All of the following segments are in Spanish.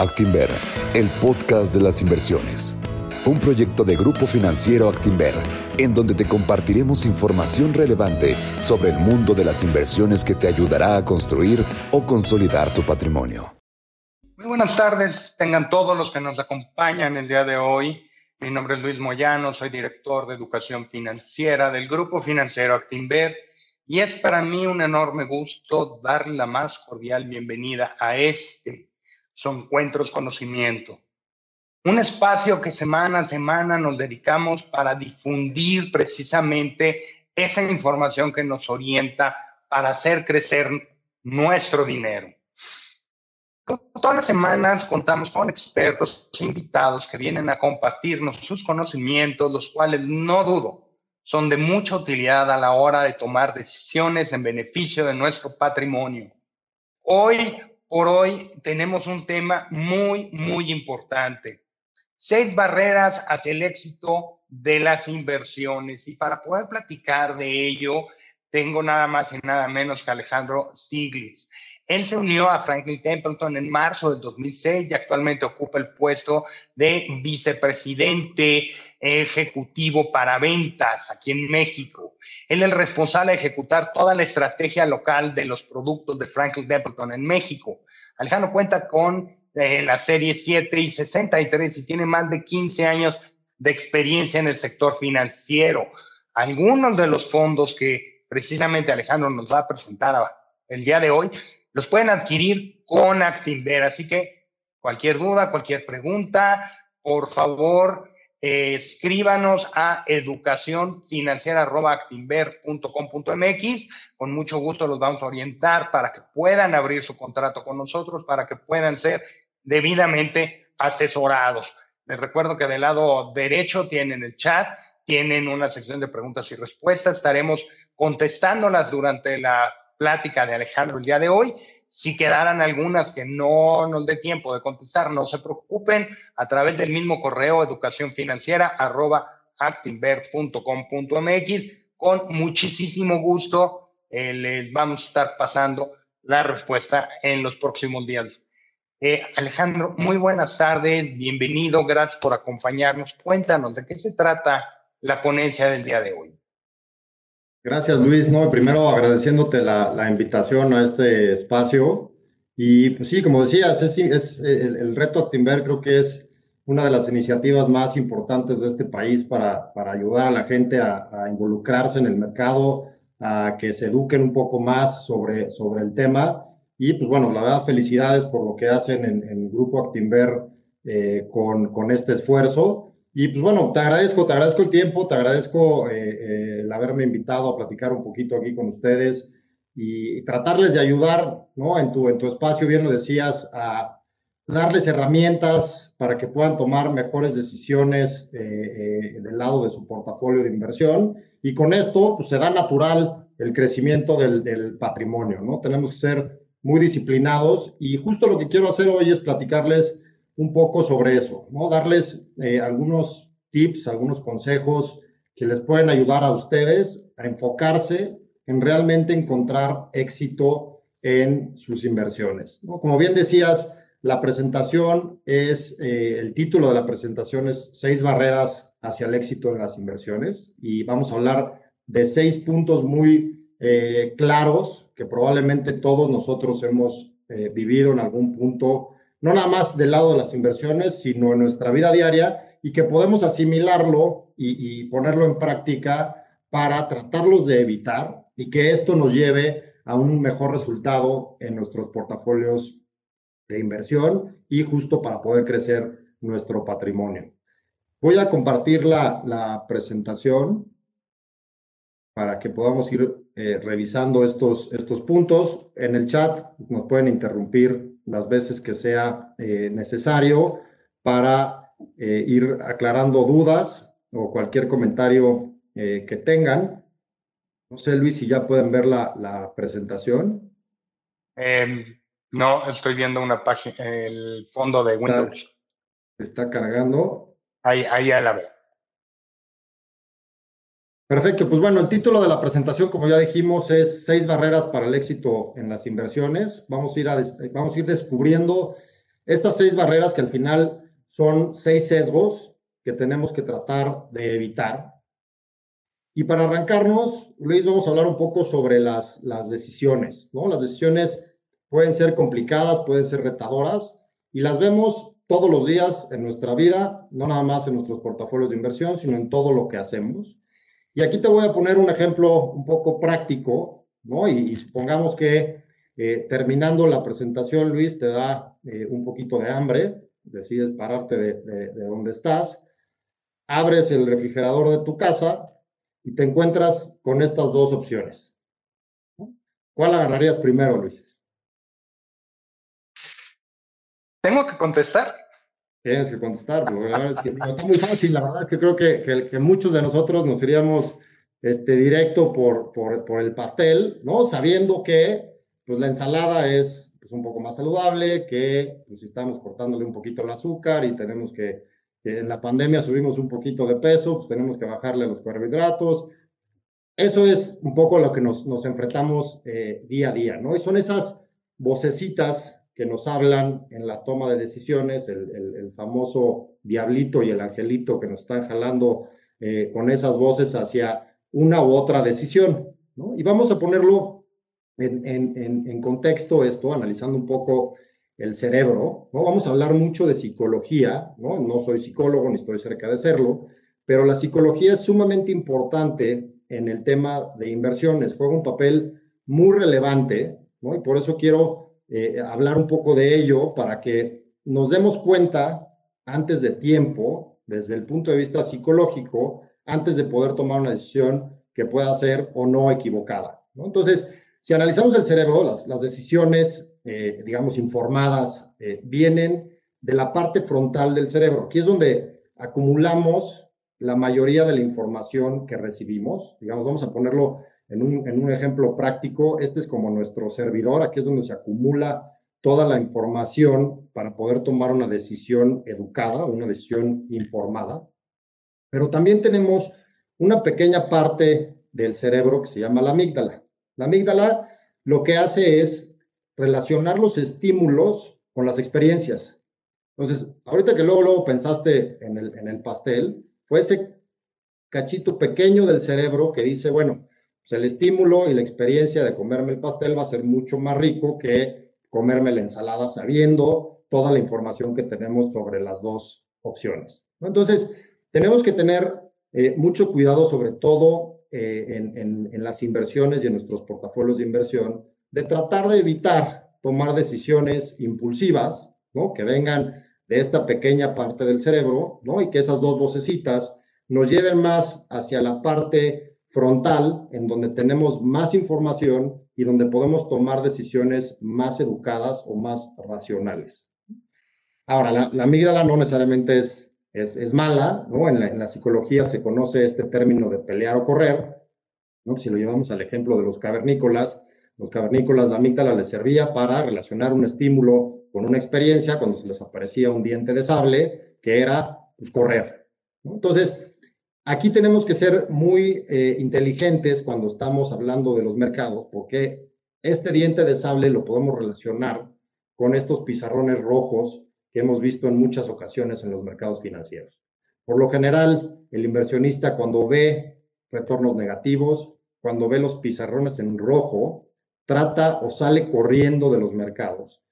Actinver, el podcast de las inversiones. Un proyecto de Grupo Financiero Actinver, en donde te compartiremos información relevante sobre el mundo de las inversiones que te ayudará a construir o consolidar tu patrimonio. Muy buenas tardes, tengan todos los que nos acompañan el día de hoy. Mi nombre es Luis Moyano, soy director de educación financiera del Grupo Financiero Actinver y es para mí un enorme gusto dar la más cordial bienvenida a este son Encuentros Conocimiento. Un espacio que semana a semana nos dedicamos para difundir precisamente esa información que nos orienta para hacer crecer nuestro dinero. Todas las semanas contamos con expertos invitados que vienen a compartirnos sus conocimientos, los cuales no dudo son de mucha utilidad a la hora de tomar decisiones en beneficio de nuestro patrimonio. Hoy por hoy tenemos un tema muy, muy importante. Seis barreras hacia el éxito de las inversiones. Y para poder platicar de ello, tengo nada más y nada menos que Alejandro Stiglitz. Él se unió a Franklin Templeton en marzo del 2006 y actualmente ocupa el puesto de vicepresidente ejecutivo para ventas aquí en México. Él es el responsable de ejecutar toda la estrategia local de los productos de Franklin Templeton en México. Alejandro cuenta con eh, la serie 7 y 63 y tiene más de 15 años de experiencia en el sector financiero. Algunos de los fondos que precisamente Alejandro nos va a presentar el día de hoy los pueden adquirir con Actinver. Así que cualquier duda, cualquier pregunta, por favor, eh, escríbanos a educacionfinanciera.actinver.com.mx. Con mucho gusto los vamos a orientar para que puedan abrir su contrato con nosotros, para que puedan ser debidamente asesorados. Les recuerdo que del lado derecho tienen el chat, tienen una sección de preguntas y respuestas. Estaremos contestándolas durante la plática de Alejandro el día de hoy. Si quedaran algunas que no nos dé tiempo de contestar, no se preocupen, a través del mismo correo educacionfinanciera.actinver.com.mx, con muchísimo gusto eh, les vamos a estar pasando la respuesta en los próximos días. Eh, Alejandro, muy buenas tardes, bienvenido, gracias por acompañarnos. Cuéntanos de qué se trata la ponencia del día de hoy. Gracias, Luis. No, primero agradeciéndote la, invitación a este espacio. Y pues sí, como decías, es, el, reto Actinver creo que es una de las iniciativas más importantes de este país para, para ayudar a la gente a, involucrarse en el mercado, a que se eduquen un poco más sobre, sobre el tema. Y pues bueno, la verdad, felicidades por lo que hacen en, el Grupo Actinver eh, con, con este esfuerzo. Y pues bueno, te agradezco, te agradezco el tiempo, te agradezco eh, eh, el haberme invitado a platicar un poquito aquí con ustedes y, tratarles de ayudar, ¿no? En tu, en tu espacio, bien lo decías, a darles herramientas para que puedan tomar mejores decisiones eh, del lado de su portafolio de inversión. Y con esto, pues se da natural el crecimiento del, del patrimonio, ¿no? Tenemos que ser muy disciplinados y justo lo que quiero hacer hoy es platicarles un poco sobre eso, ¿no? Darles eh, algunos tips, algunos consejos que les pueden ayudar a ustedes a enfocarse en realmente encontrar éxito en sus inversiones. Como bien decías, la presentación es, eh, el título de la presentación es Seis barreras hacia el éxito en las inversiones y vamos a hablar de seis puntos muy eh, claros que probablemente todos nosotros hemos vivido en algún punto no nada más del lado de las inversiones, sino en nuestra vida diaria y que podemos asimilarlo y, ponerlo en práctica para tratarlos de evitar y que esto nos lleve a un mejor resultado en nuestros portafolios de inversión y justo para poder crecer nuestro patrimonio. Voy a compartir la, presentación para que podamos ir eh, revisando estos, estos puntos. En el chat nos pueden interrumpir las veces que sea eh, necesario para eh, ir aclarando dudas o cualquier comentario eh, que tengan. No sé, Luis, si ya pueden ver la, presentación. Em, no, estoy viendo una página, el fondo de Windows. Está, cargando. Ahí, ahí ya la veo. Perfecto, pues bueno, el título de la presentación, como ya dijimos, es seis barreras para el éxito en las inversiones. Vamos a ir, vamos a ir descubriendo Estas seis barreras que al final son seis sesgos que tenemos que tratar de evitar. Y para arrancarnos, Luis, vamos a hablar un poco sobre las, las decisiones, ¿no? Las decisiones pueden ser complicadas, pueden ser retadoras, y las vemos todos los días en nuestra vida, no nada más en nuestros portafolios de inversión, sino en todo lo que hacemos. Y aquí te voy a poner un ejemplo un poco práctico, ¿no? Y, supongamos que eh, terminando la presentación, Luis, te da eh, un poquito de hambre, decides pararte de, de, donde estás, abres el refrigerador de tu casa y te encuentras con estas dos opciones. ¿Cuál agarrarías primero, Luis? ¿Tengo que contestar? Tienes que contestar, la verdad es que está muy fácil, la verdad es que creo que, que, muchos de nosotros nos iríamos este, directo por, por, por, el pastel, ¿no? Sabiendo que pues, la ensalada es pues, un poco más saludable, que pues, estamos cortándole un poquito el azúcar y tenemos que, en la pandemia subimos un poquito de peso, pues tenemos que bajarle los carbohidratos. Eso es un poco lo que nos, nos enfrentamos eh, día a día, ¿no? Y son esas vocecitas que nos hablan en la toma de decisiones, el, famoso diablito y el angelito que nos están jalando eh, con esas voces hacia una u otra decisión. ¿no? Y vamos a ponerlo en, en, en, contexto esto, analizando un poco el cerebro. ¿no? Vamos a hablar mucho de psicología, ¿no? no soy psicólogo ni estoy cerca de serlo, pero la psicología es sumamente importante en el tema de inversiones, juega un papel muy relevante, ¿no? y por eso quiero eh, hablar un poco de ello para que nos demos cuenta antes de tiempo, desde el punto de vista psicológico, antes de poder tomar una decisión que pueda ser o no equivocada. Entonces, si analizamos el cerebro, las, decisiones, eh, digamos, informadas, eh, vienen de la parte frontal del cerebro. Aquí es donde acumulamos la mayoría de la información que recibimos. Digamos, vamos a ponerlo en un, ejemplo práctico, este es como nuestro servidor, aquí es donde se acumula toda la información para poder tomar una decisión educada, una decisión informada. Pero también tenemos una pequeña parte del cerebro que se llama la amígdala. La amígdala lo que hace es relacionar los estímulos con las experiencias. Entonces, ahorita que luego, luego pensaste en el, en el pastel, fue ese cachito pequeño del cerebro que dice, bueno, pues el estímulo y la experiencia de comerme el pastel va a ser mucho más rico que comerme la ensalada sabiendo toda la información que tenemos sobre las dos opciones. Entonces, tenemos que tener eh, mucho cuidado, sobre todo eh, en, las inversiones y en nuestros portafolios de inversión, de tratar de evitar tomar decisiones impulsivas, ¿no? Que vengan de esta pequeña parte del cerebro, ¿no? Y que esas dos vocecitas nos lleven más hacia la parte frontal, en donde tenemos más información y donde podemos tomar decisiones más educadas o más racionales. Ahora, la, amígdala no necesariamente es, es, mala, ¿no? En la, en la, psicología se conoce este término de pelear o correr, ¿no? Si lo llevamos al ejemplo de los cavernícolas, los cavernícolas, la amígdala les servía para relacionar un estímulo con una experiencia cuando se les aparecía un diente de sable, que era pues, correr. Entonces, Aquí tenemos que ser muy eh, inteligentes cuando estamos hablando de los mercados, porque este diente de sable lo podemos relacionar con estos pizarrones rojos que hemos visto en muchas ocasiones en los mercados financieros. Por lo general, el inversionista cuando ve retornos negativos, cuando ve los pizarrones en rojo, trata o sale corriendo de los mercados,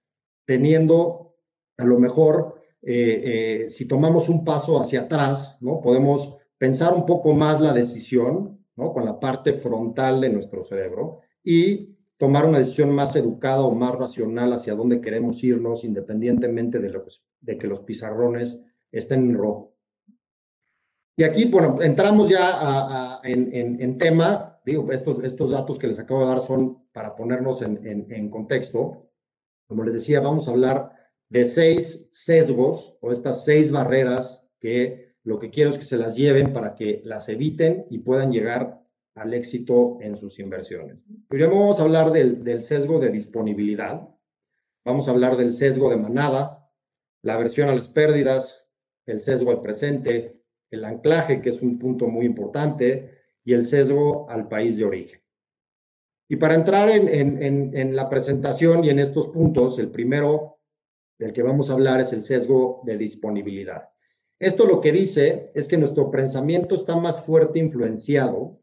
teniendo a lo mejor, eh, eh, si tomamos un paso hacia atrás, ¿no? Podemos pensar un poco más la decisión, ¿no? Con la parte frontal de nuestro cerebro y tomar una decisión más educada o más racional hacia dónde queremos irnos, independientemente de, de que los pizarrones estén en rojo. Y aquí, bueno, entramos ya en, en, tema, digo, estos, estos datos que les acabo de dar son para ponernos en, en contexto. Como les decía, vamos a hablar de seis sesgos o estas seis barreras que lo que quiero es que se las lleven para que las eviten y puedan llegar al éxito en sus inversiones. Primero vamos a hablar del, sesgo de disponibilidad, vamos a hablar del sesgo de manada, la aversión a las pérdidas, el sesgo al presente, el anclaje, que es un punto muy importante, y el sesgo al país de origen. Y para entrar en, en, la presentación y en estos puntos, el primero del que vamos a hablar es el sesgo de disponibilidad. Esto lo que dice es que nuestro pensamiento está más fuerte influenciado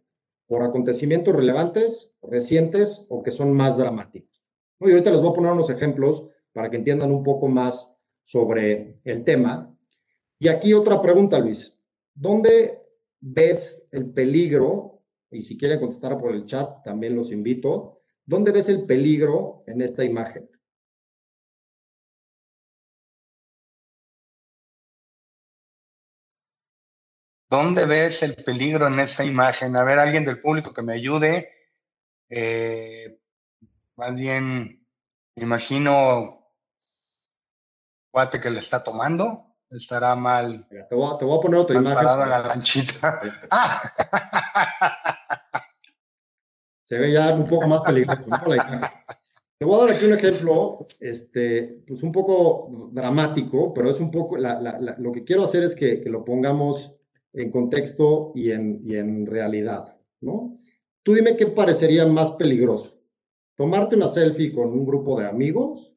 por acontecimientos relevantes, recientes o que son más dramáticos. Y ahorita les voy a poner unos ejemplos para que entiendan un poco más sobre el tema. Y aquí otra pregunta, Luis. ¿Dónde ves el peligro? Y si quieren contestar por el chat, también los invito. ¿Dónde ves el peligro en esta imagen? ¿Dónde ves el peligro en esta imagen? A ver, alguien del público que me ayude. Eh, alguien, me imagino, cuate que le está tomando, estará mal. te, voy a, poner otra imagen. Parado en la lanchita. Se ve ya un poco más peligroso. Te voy a dar aquí un ejemplo, este, pues un poco dramático, pero es un poco, lo que quiero hacer es que, que lo pongamos en contexto y en, y en realidad, ¿no? Tú dime qué parecería más peligroso, tomarte una selfie con un grupo de amigos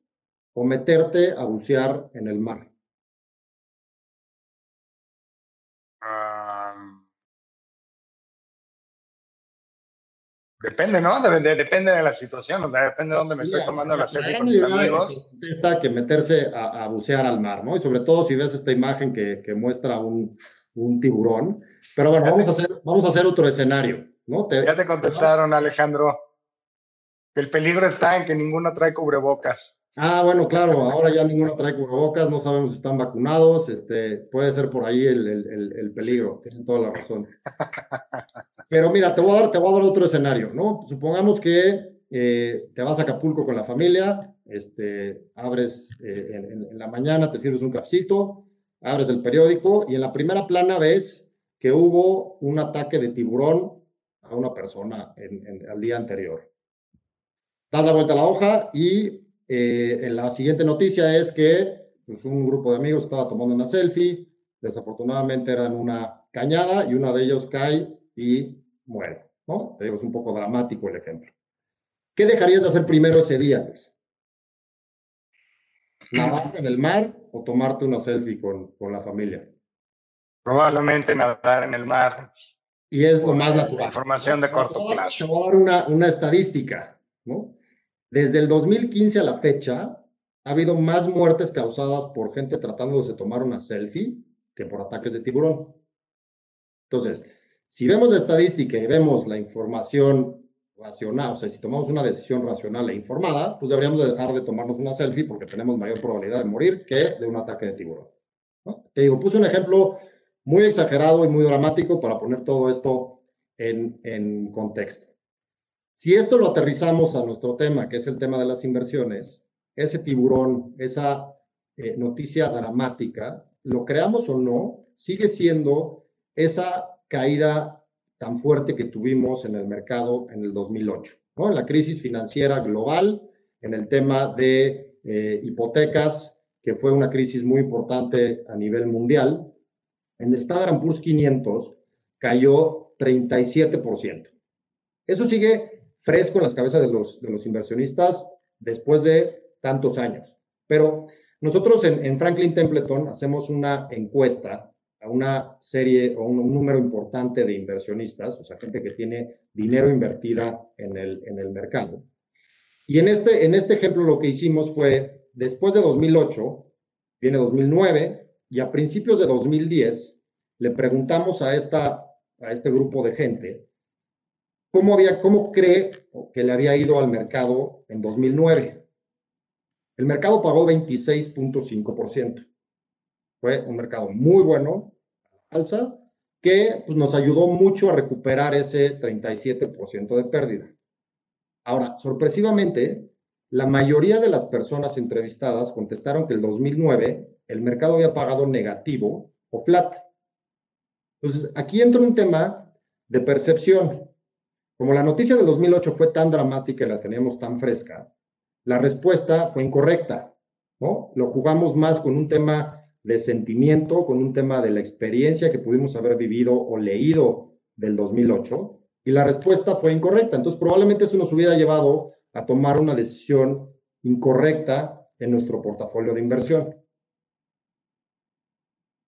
o meterte a bucear en el mar. Depende, ¿no? depende de la situación, depende de dónde me estoy tomando la selfie con mis amigos. Está que meterse a, bucear al mar, ¿no? Y sobre todo si ves esta imagen que, que muestra un, un tiburón. Pero bueno, vamos a hacer, vamos a hacer otro escenario, ¿no? ya te contestaron, Alejandro. El peligro está en que ninguno trae cubrebocas. Ah, bueno, claro, ahora ya ninguno trae cubrebocas, no sabemos si están vacunados, este, puede ser por ahí el, el, el, peligro, tienen toda la razón. Pero mira, te voy a dar, te voy a dar otro escenario, ¿no? Supongamos que eh, te vas a Acapulco con la familia, este, abres eh, en, en, la mañana, te sirves un cafecito, abres el periódico y en la primera plana ves que hubo un ataque de tiburón a una persona al día anterior. Das la vuelta a la hoja y eh, en la siguiente noticia es que pues, un grupo de amigos estaba tomando una selfie, desafortunadamente eran una cañada y uno de ellos cae y muere. ¿no? es un poco dramático el ejemplo. ¿Qué dejarías de hacer primero ese día, Luis? ¿Nadar en el mar o tomarte una selfie con, con la familia? Probablemente nadar en el mar. Y es lo más natural. Información de corto plazo. Te voy a dar una, una estadística, ¿no? Desde el 2015 a la fecha, ha habido más muertes causadas por gente tratando de tomar una selfie que por ataques de tiburón. Entonces, si vemos la estadística y vemos la información racional, o sea, si tomamos una decisión racional e informada, pues deberíamos de dejar de tomarnos una selfie porque tenemos mayor probabilidad de morir que de un ataque de tiburón. Te digo, puse un ejemplo muy exagerado y muy dramático para poner todo esto en, en contexto. Si esto lo aterrizamos a nuestro tema, que es el tema de las inversiones, ese tiburón, esa eh, noticia dramática, lo creamos o no, sigue siendo esa caída tan fuerte que tuvimos en el mercado en el 2008, ¿no? La crisis financiera global, en el tema de eh, hipotecas, que fue una crisis muy importante a nivel mundial, en el Standard Poor's 500 cayó 37%. Eso sigue fresco en las cabezas de los, inversionistas después de tantos años. Pero nosotros en Franklin Templeton hacemos una encuesta a una serie o un, número importante de inversionistas, o sea, gente que tiene dinero invertida en el, en el mercado. Y en este, en este ejemplo lo que hicimos fue, después de 2008, viene 2009, y a principios de 2010, le preguntamos a, esta, a este grupo de gente cómo, había, cómo cree que le había ido al mercado en 2009. El mercado pagó 26.5%. Fue un mercado muy bueno, alza, que pues, nos ayudó mucho a recuperar ese 37% de pérdida. Ahora, sorpresivamente, la mayoría de las personas entrevistadas contestaron que el 2009 el mercado había pagado negativo o flat. Entonces, aquí entra un tema de percepción. Como la noticia del 2008 fue tan dramática y la teníamos tan fresca, la respuesta fue incorrecta, ¿no? Lo jugamos más con un tema de sentimiento con un tema de la experiencia que pudimos haber vivido o leído del 2008 y la respuesta fue incorrecta. Entonces, probablemente eso nos hubiera llevado a tomar una decisión incorrecta en nuestro portafolio de inversión.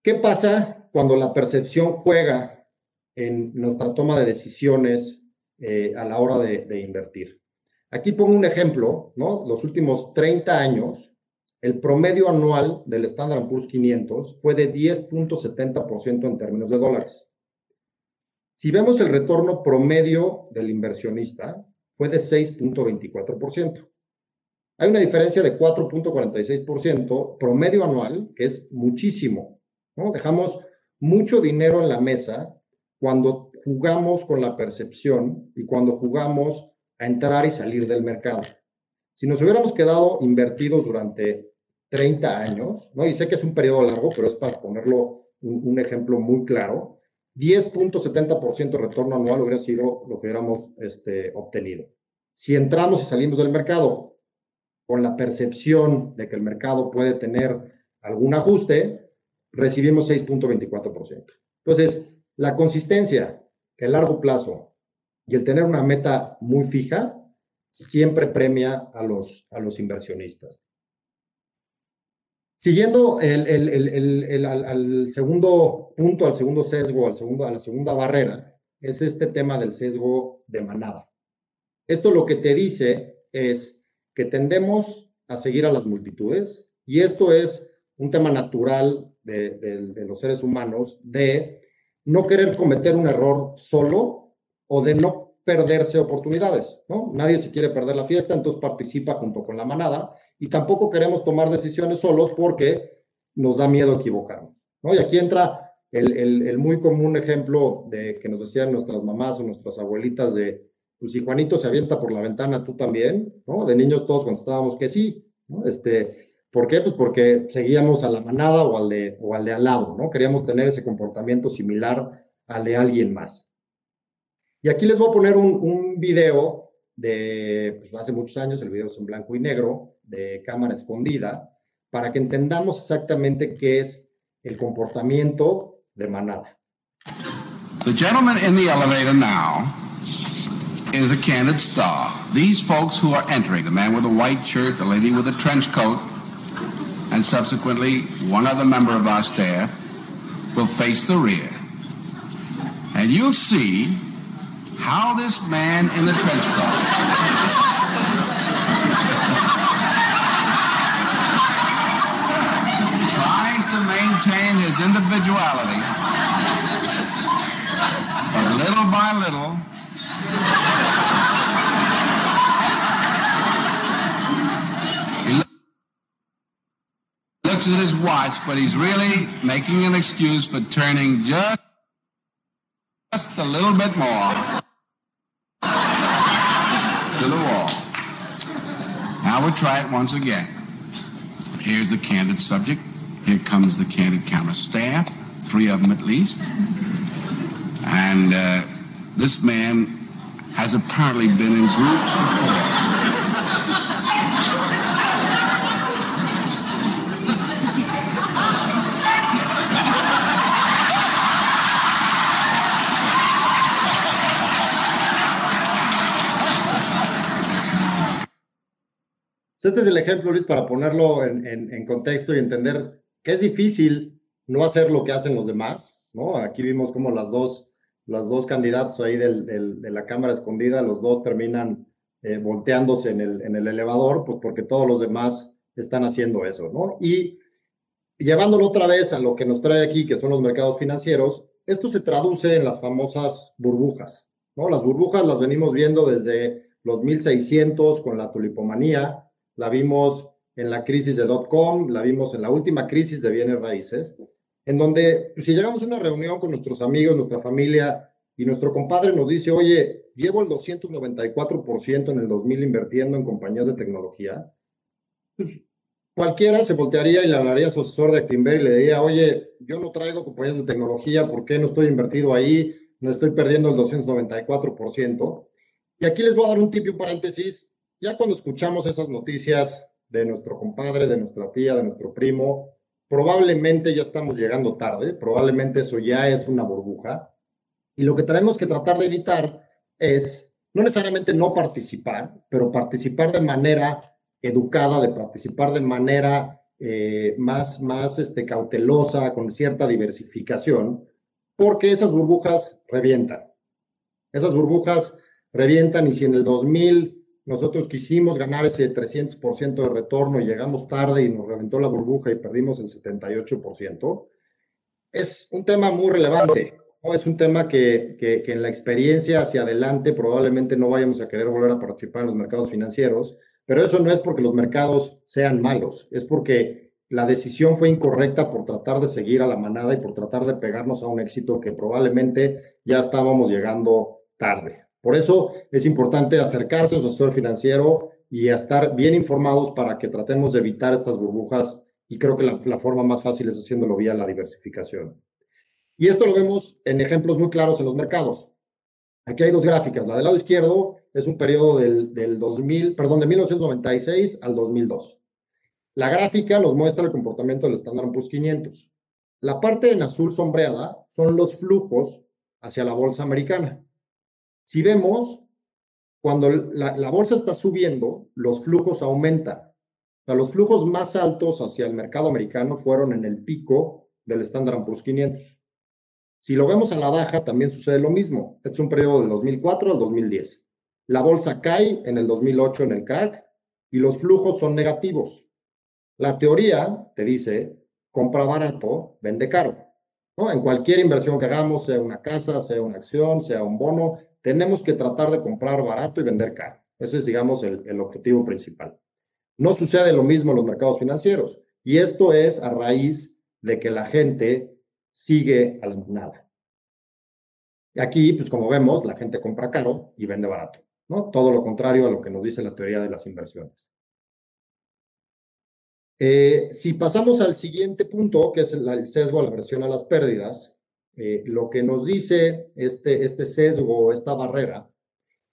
¿Qué pasa cuando la percepción juega en nuestra toma de decisiones eh, a la hora de, de, invertir? Aquí pongo un ejemplo, ¿no? Los últimos 30 años, el promedio anual del Standard Poor's 500 fue de 10.70% en términos de dólares. Si vemos el retorno promedio del inversionista, fue de 6.24%. Hay una diferencia de 4.46% promedio anual, que es muchísimo. ¿no? Dejamos mucho dinero en la mesa cuando jugamos con la percepción y cuando jugamos a entrar y salir del mercado. Si nos hubiéramos quedado invertidos durante 30 años, ¿no? y sé que es un periodo largo, pero es para ponerlo un, ejemplo muy claro, 10.70% de retorno anual hubiera sido lo que hubiéramos este, obtenido. Si entramos y salimos del mercado con la percepción de que el mercado puede tener algún ajuste, recibimos 6.24%. Entonces, la consistencia, el largo plazo y el tener una meta muy fija siempre premia a los, a los inversionistas. Siguiendo al, segundo punto, al segundo sesgo, al segundo, a la segunda barrera, es este tema del sesgo de manada. Esto lo que te dice es que tendemos a seguir a las multitudes y esto es un tema natural de, de, de los seres humanos de no querer cometer un error solo o de no perderse oportunidades, ¿no? Nadie se quiere perder la fiesta, entonces participa junto con la manada y tampoco queremos tomar decisiones solos porque nos da miedo equivocarnos. ¿no? Y aquí entra el, el, muy común ejemplo de que nos decían nuestras mamás o nuestras abuelitas de, pues si Juanito se avienta por la ventana, tú también, ¿no? De niños todos contestábamos que sí, ¿no? Este, ¿Por qué? Pues porque seguíamos a la manada o al, de, o al de al lado, ¿no? Queríamos tener ese comportamiento similar al de alguien más. Y aquí les voy a poner un, un video de pues, hace muchos años, el video es en blanco y negro, de cámara escondida, para que entendamos exactamente qué es el comportamiento de manada. The gentleman in the elevator now is a candid star. These folks who are entering, the man with the white shirt, the lady with the trench coat, and subsequently one other member of our staff will face the rear. And you'll see how this man in the trench coat. Tries to maintain his individuality, but little by little, looks at his watch, but he's really making an excuse for turning just, just a little bit more to the wall. Now we'll try it once again. Here's the candid subject. Here comes the candid camera staff, three of them at least. And uh, this man has apparently been in groups before. Este es el ejemplo, Luis, para ponerlo en, contexto y entender que es difícil no hacer lo que hacen los demás, ¿no? Aquí vimos como las dos, las dos candidatos ahí de la cámara escondida, los dos terminan eh, volteándose en el, en el elevador, pues porque todos los demás están haciendo eso, ¿no? Y llevándolo otra vez a lo que nos trae aquí, que son los mercados financieros, esto se traduce en las famosas burbujas, ¿no? Las burbujas las venimos viendo desde los 1600 con la tulipomanía, la vimos en la crisis de dot-com, la vimos en la última crisis de bienes raíces, en donde pues, si llegamos a una reunión con nuestros amigos, nuestra familia, y nuestro compadre nos dice, oye, llevo el 294% en el 2000 invirtiendo en compañías de tecnología, pues cualquiera se voltearía y le hablaría a su asesor de Actinver y le diría, oye, yo no traigo compañías de tecnología, ¿por qué no estoy invertido ahí? No estoy perdiendo el 294%. Y aquí les voy a dar un tip y paréntesis. Ya cuando escuchamos esas noticias de nuestro compadre, de nuestra tía, de nuestro primo, probablemente ya estamos llegando tarde, probablemente eso ya es una burbuja. Y lo que tenemos que tratar de evitar es no necesariamente no participar, pero participar de manera educada de participar de manera eh, más, más este, cautelosa, con cierta diversificación, porque esas burbujas revientan. Esas burbujas revientan y si en el 2000 nosotros quisimos ganar ese 300% de retorno y llegamos tarde y nos reventó la burbuja y perdimos el 78%, es un tema muy relevante. ¿no? Es un tema que, que, que en la experiencia hacia adelante probablemente no vayamos a querer volver a participar en los mercados financieros pero eso no es porque los mercados sean malos, es porque la decisión fue incorrecta por tratar de seguir a la manada y por tratar de pegarnos a un éxito que probablemente ya estábamos llegando tarde. Por eso es importante acercarse a su asesor financiero y estar bien informados para que tratemos de evitar estas burbujas y creo que la, la, forma más fácil es haciéndolo vía la diversificación. Y esto lo vemos en ejemplos muy claros en los mercados. Aquí hay dos gráficas. La del lado izquierdo es un periodo del, del 2000, perdón, de 1996 al 2002. La gráfica nos muestra el comportamiento del Standard Poor's 500. La parte en azul sombreada son los flujos hacia la bolsa americana. Si vemos, cuando la, bolsa está subiendo, los flujos aumentan. Los flujos más altos hacia el mercado americano fueron en el pico del Standard Poor's 500. Si lo vemos a la baja, también sucede lo mismo. Este es un periodo del 2004 al 2010. La bolsa cae en el 2008 en el crack y los flujos son negativos. La teoría te dice, compra barato, vende caro. ¿no? En cualquier inversión que hagamos, sea una casa, sea una acción, sea un bono, tenemos que tratar de comprar barato y vender caro. Ese es, digamos, el, objetivo principal. No sucede lo mismo en los mercados financieros. Y esto es a raíz de que la gente sigue a la manada. Y aquí, pues como vemos, la gente compra caro y vende barato, ¿no? Todo lo contrario a lo que nos dice la teoría de las inversiones. Eh, si pasamos al siguiente punto, que es el, sesgo, la versión a las pérdidas, eh, lo que nos dice este, este sesgo, esta barrera,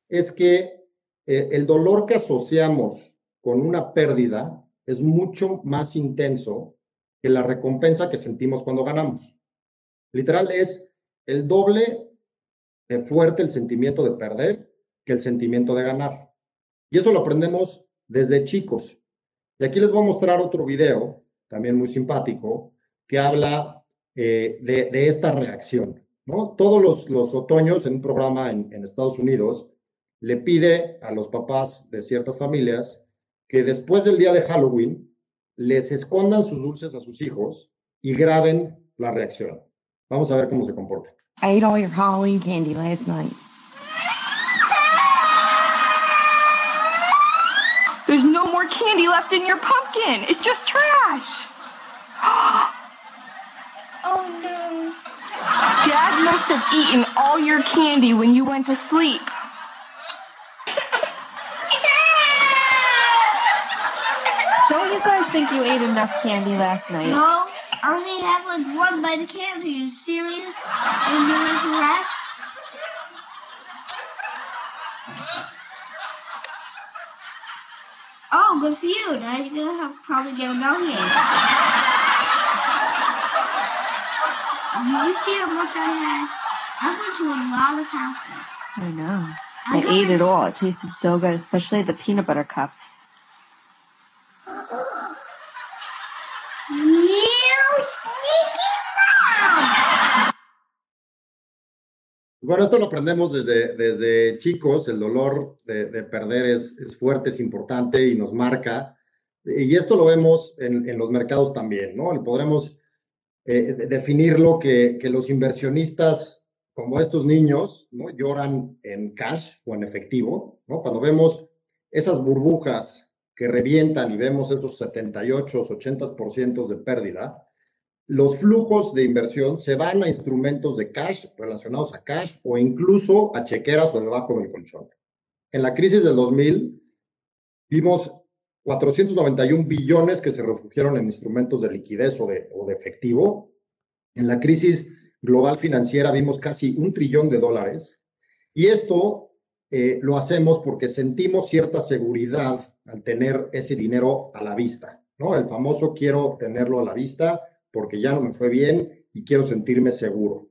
es que eh, el dolor que asociamos con una pérdida es mucho más intenso que la recompensa que sentimos cuando ganamos. Literal es el doble de fuerte el sentimiento de perder que el sentimiento de ganar. Y eso lo aprendemos desde chicos. Y aquí les voy a mostrar otro video, también muy simpático, que habla eh, de, de, esta reacción. ¿no? Todos los, los otoños en un programa en, en Estados Unidos le pide a los papás de ciertas familias que después del día de Halloween les escondan sus dulces a sus hijos y graben la reacción. Vamos a ver cómo se comporta. I ate all your Halloween candy last night. There's no more candy left in your pumpkin. It's just trash. Dad must have eaten all your candy when you went to sleep. Don't you guys think you ate enough candy last night? No, I only have like one bite of candy. Are you serious? And you like the rest? Oh, good for you. Now you're gonna have probably get a bellyache. You see how much I had? I went to a lot of houses. I know. I, I ate it all. It tasted so good, especially the peanut butter cups. You sneaky mom! Bueno, esto lo aprendemos desde, desde chicos, el dolor de, de perder es, es, fuerte, es importante y nos marca. Y esto lo vemos en, en los mercados también, ¿no? Podremos eh, definirlo que, los inversionistas, como estos niños, ¿no? Lloran en cash o en efectivo. Cuando vemos esas burbujas que revientan y vemos esos 78, 80% de pérdida, los flujos de inversión se van a instrumentos de cash relacionados a cash o incluso a chequeras o debajo del colchón. En la crisis del 2000 vimos 491 billones que se refugiaron en instrumentos de liquidez o de, o de efectivo. En la crisis global financiera vimos casi un trillón de dólares. Y esto eh, lo hacemos porque sentimos cierta seguridad al tener ese dinero a la vista, ¿no? El famoso quiero tenerlo a la vista porque ya no me fue bien y quiero sentirme seguro.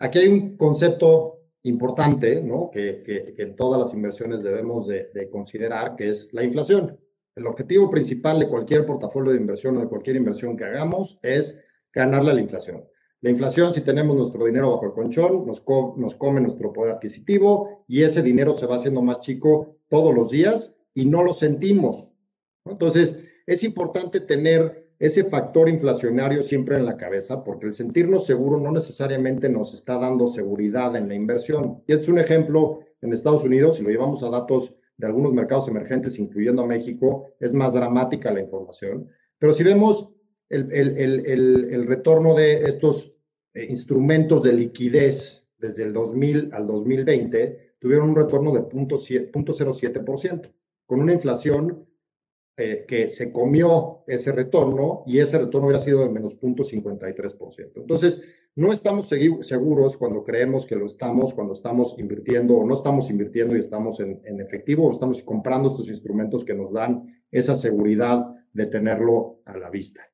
Aquí hay un concepto importante, ¿no? Que, que, que en todas las inversiones debemos de, de, considerar, que es la inflación. El objetivo principal de cualquier portafolio de inversión o de cualquier inversión que hagamos es ganarle a la inflación. La inflación, si tenemos nuestro dinero bajo el colchón, nos, nos come nuestro poder adquisitivo y ese dinero se va haciendo más chico todos los días y no lo sentimos. Entonces, es importante tener ese factor inflacionario siempre en la cabeza, porque el sentirnos seguro no necesariamente nos está dando seguridad en la inversión. Y es un ejemplo en Estados Unidos, si lo llevamos a datos de algunos mercados emergentes, incluyendo a México, es más dramática la información. Pero si vemos el, el, el, el retorno de estos eh, instrumentos de liquidez desde el 2000 al 2020, tuvieron un retorno de 0.07%, con una inflación eh, que se comió ese retorno y ese retorno hubiera sido de menos 0.53%. Entonces, no estamos seguros cuando creemos que lo estamos, cuando estamos invirtiendo o no estamos invirtiendo y estamos en, en efectivo o estamos comprando estos instrumentos que nos dan esa seguridad de tenerlo a la vista.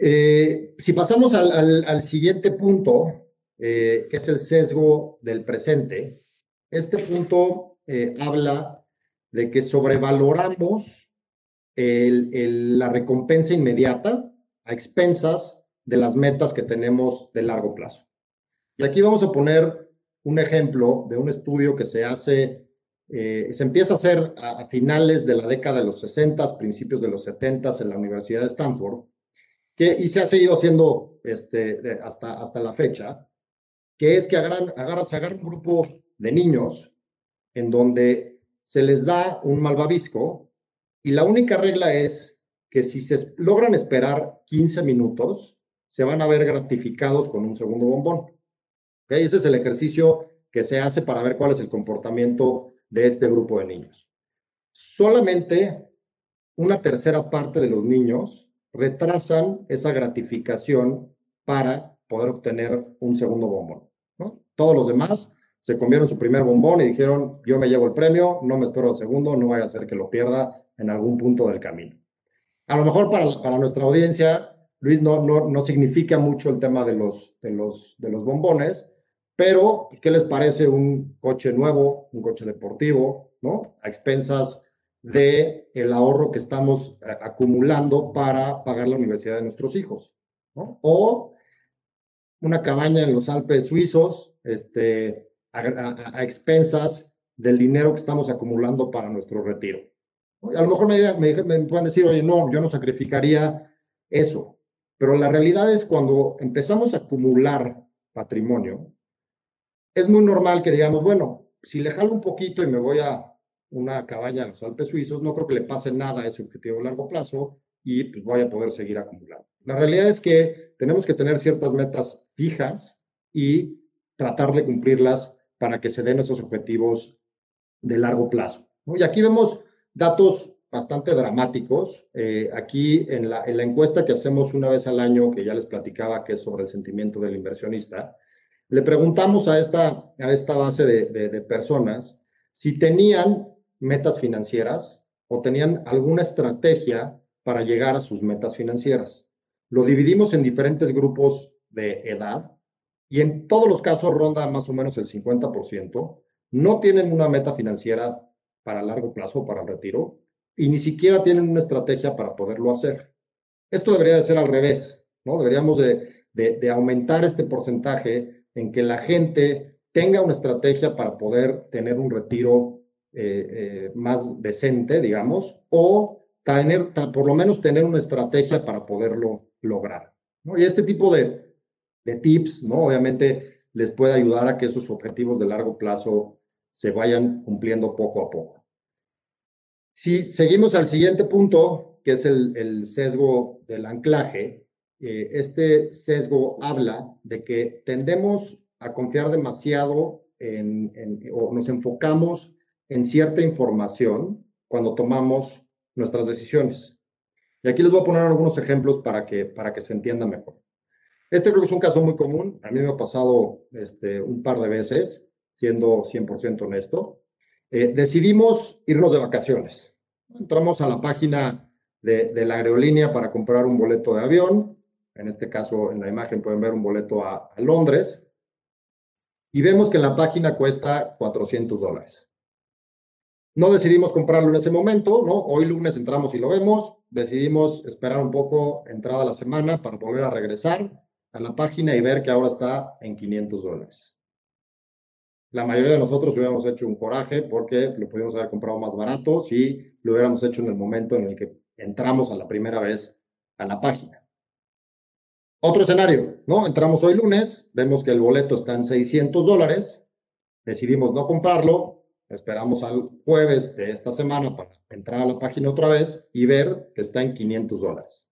Eh, si pasamos al, al, siguiente punto, eh, que es el sesgo del presente, este punto eh, habla de que sobrevaloramos la recompensa inmediata a expensas de las metas que tenemos de largo plazo. Y aquí vamos a poner un ejemplo de un estudio que se hace, eh, se empieza a hacer a, finales de la década de los 60, principios de los 70 en la Universidad de Stanford, que, y se ha seguido haciendo este, hasta, hasta la fecha, que es que agarran, agarran, se agarra un grupo de niños en donde se les da un malvavisco y la única regla es que si se logran esperar 15 minutos, se van a ver gratificados con un segundo bombón. ¿Okay? Ese es el ejercicio que se hace para ver cuál es el comportamiento de este grupo de niños. Solamente una tercera parte de los niños retrasan esa gratificación para poder obtener un segundo bombón. Todos los demás se comieron su primer bombón y dijeron, yo me llevo el premio, no me espero el segundo, no vaya a ser que lo pierda en algún punto del camino. A lo mejor para, para nuestra audiencia, Luis, no, no, no significa mucho el tema de los, de los, de los bombones, pero pues, ¿qué les parece un coche nuevo, un coche deportivo, ¿no? A expensas de el ahorro que estamos eh, acumulando para pagar la universidad de nuestros hijos, ¿no? O una cabaña en los Alpes suizos, este, a, expensas del dinero que estamos acumulando para nuestro retiro. A lo mejor me, pueden decir, oye, no, yo no sacrificaría eso, pero la realidad es cuando empezamos a acumular patrimonio, es muy normal que digamos, bueno, si le jalo un poquito y me voy a una cabaña en los Alpes suizos, no creo que le pase nada a ese objetivo a largo plazo y pues voy a poder seguir acumulando. La realidad es que tenemos que tener ciertas metas fijas y tratar de cumplirlas para que se den esos objetivos de largo plazo. Y aquí vemos datos bastante dramáticos. Eh, aquí en la, en la, encuesta que hacemos una vez al año, que ya les platicaba que es sobre el sentimiento del inversionista, le preguntamos a esta, a esta base de, de, de personas si tenían metas financieras o tenían alguna estrategia para llegar a sus metas financieras. Lo dividimos en diferentes grupos de edad y en todos los casos ronda más o menos el 50%, no tienen una meta financiera para largo plazo, para el retiro, y ni siquiera tienen una estrategia para poderlo hacer. Esto debería de ser al revés, ¿no? Deberíamos de, de, aumentar este porcentaje en que la gente tenga una estrategia para poder tener un retiro eh, eh, más decente, digamos, o tener, por lo menos tener una estrategia para poderlo lograr. Y este tipo de, de tips, ¿no? Obviamente les puede ayudar a que esos objetivos de largo plazo se vayan cumpliendo poco a poco. Si seguimos al siguiente punto, que es el, sesgo del anclaje, eh, este sesgo habla de que tendemos a confiar demasiado en, en, o nos enfocamos en cierta información cuando tomamos nuestras decisiones. Y aquí les voy a poner algunos ejemplos para que, para que se entienda mejor. Este creo que es un caso muy común. A mí me ha pasado este, un par de veces, siendo 100% honesto. Eh, decidimos irnos de vacaciones. Entramos a la página de, la aerolínea para comprar un boleto de avión. En este caso, en la imagen pueden ver un boleto a, a Londres. Y vemos que la página cuesta 400 dólares. No decidimos comprarlo en ese momento, ¿no? Hoy lunes entramos y lo vemos. Decidimos esperar un poco entrada la semana para volver a regresar a la página y ver que ahora está en 500 dólares. La mayoría de nosotros hubiéramos hecho un coraje porque lo pudimos haber comprado más barato si lo hubiéramos hecho en el momento en el que entramos a la primera vez a la página. Otro escenario, ¿no? Entramos hoy lunes, vemos que el boleto está en 600 dólares, decidimos no comprarlo, esperamos al jueves de esta semana para entrar a la página otra vez y ver que está en 500 dólares.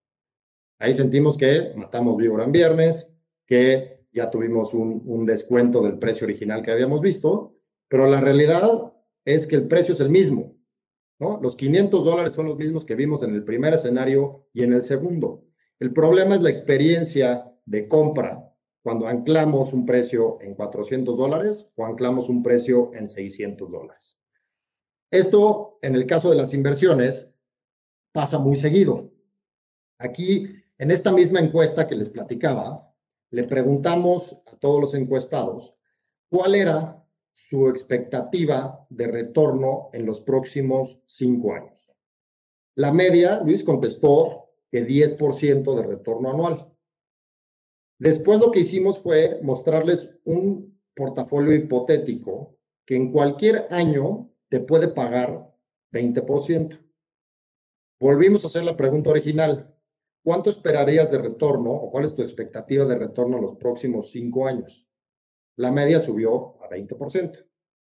Ahí sentimos que matamos víbora en viernes, que ya tuvimos un, descuento del precio original que habíamos visto, pero la realidad es que el precio es el mismo. Los 500 dólares son los mismos que vimos en el primer escenario y en el segundo. El problema es la experiencia de compra cuando anclamos un precio en 400 dólares o anclamos un precio en 600 dólares. Esto, en el caso de las inversiones, pasa muy seguido. Aquí, en esta misma encuesta que les platicaba, le preguntamos a todos los encuestados cuál era su expectativa de retorno en los próximos cinco años. La media, Luis contestó que 10% de retorno anual. Después lo que hicimos fue mostrarles un portafolio hipotético que en cualquier año te puede pagar 20%. Volvimos a hacer la pregunta original. ¿Cuánto esperarías de retorno o cuál es tu expectativa de retorno en los próximos cinco años? La media subió a 20%.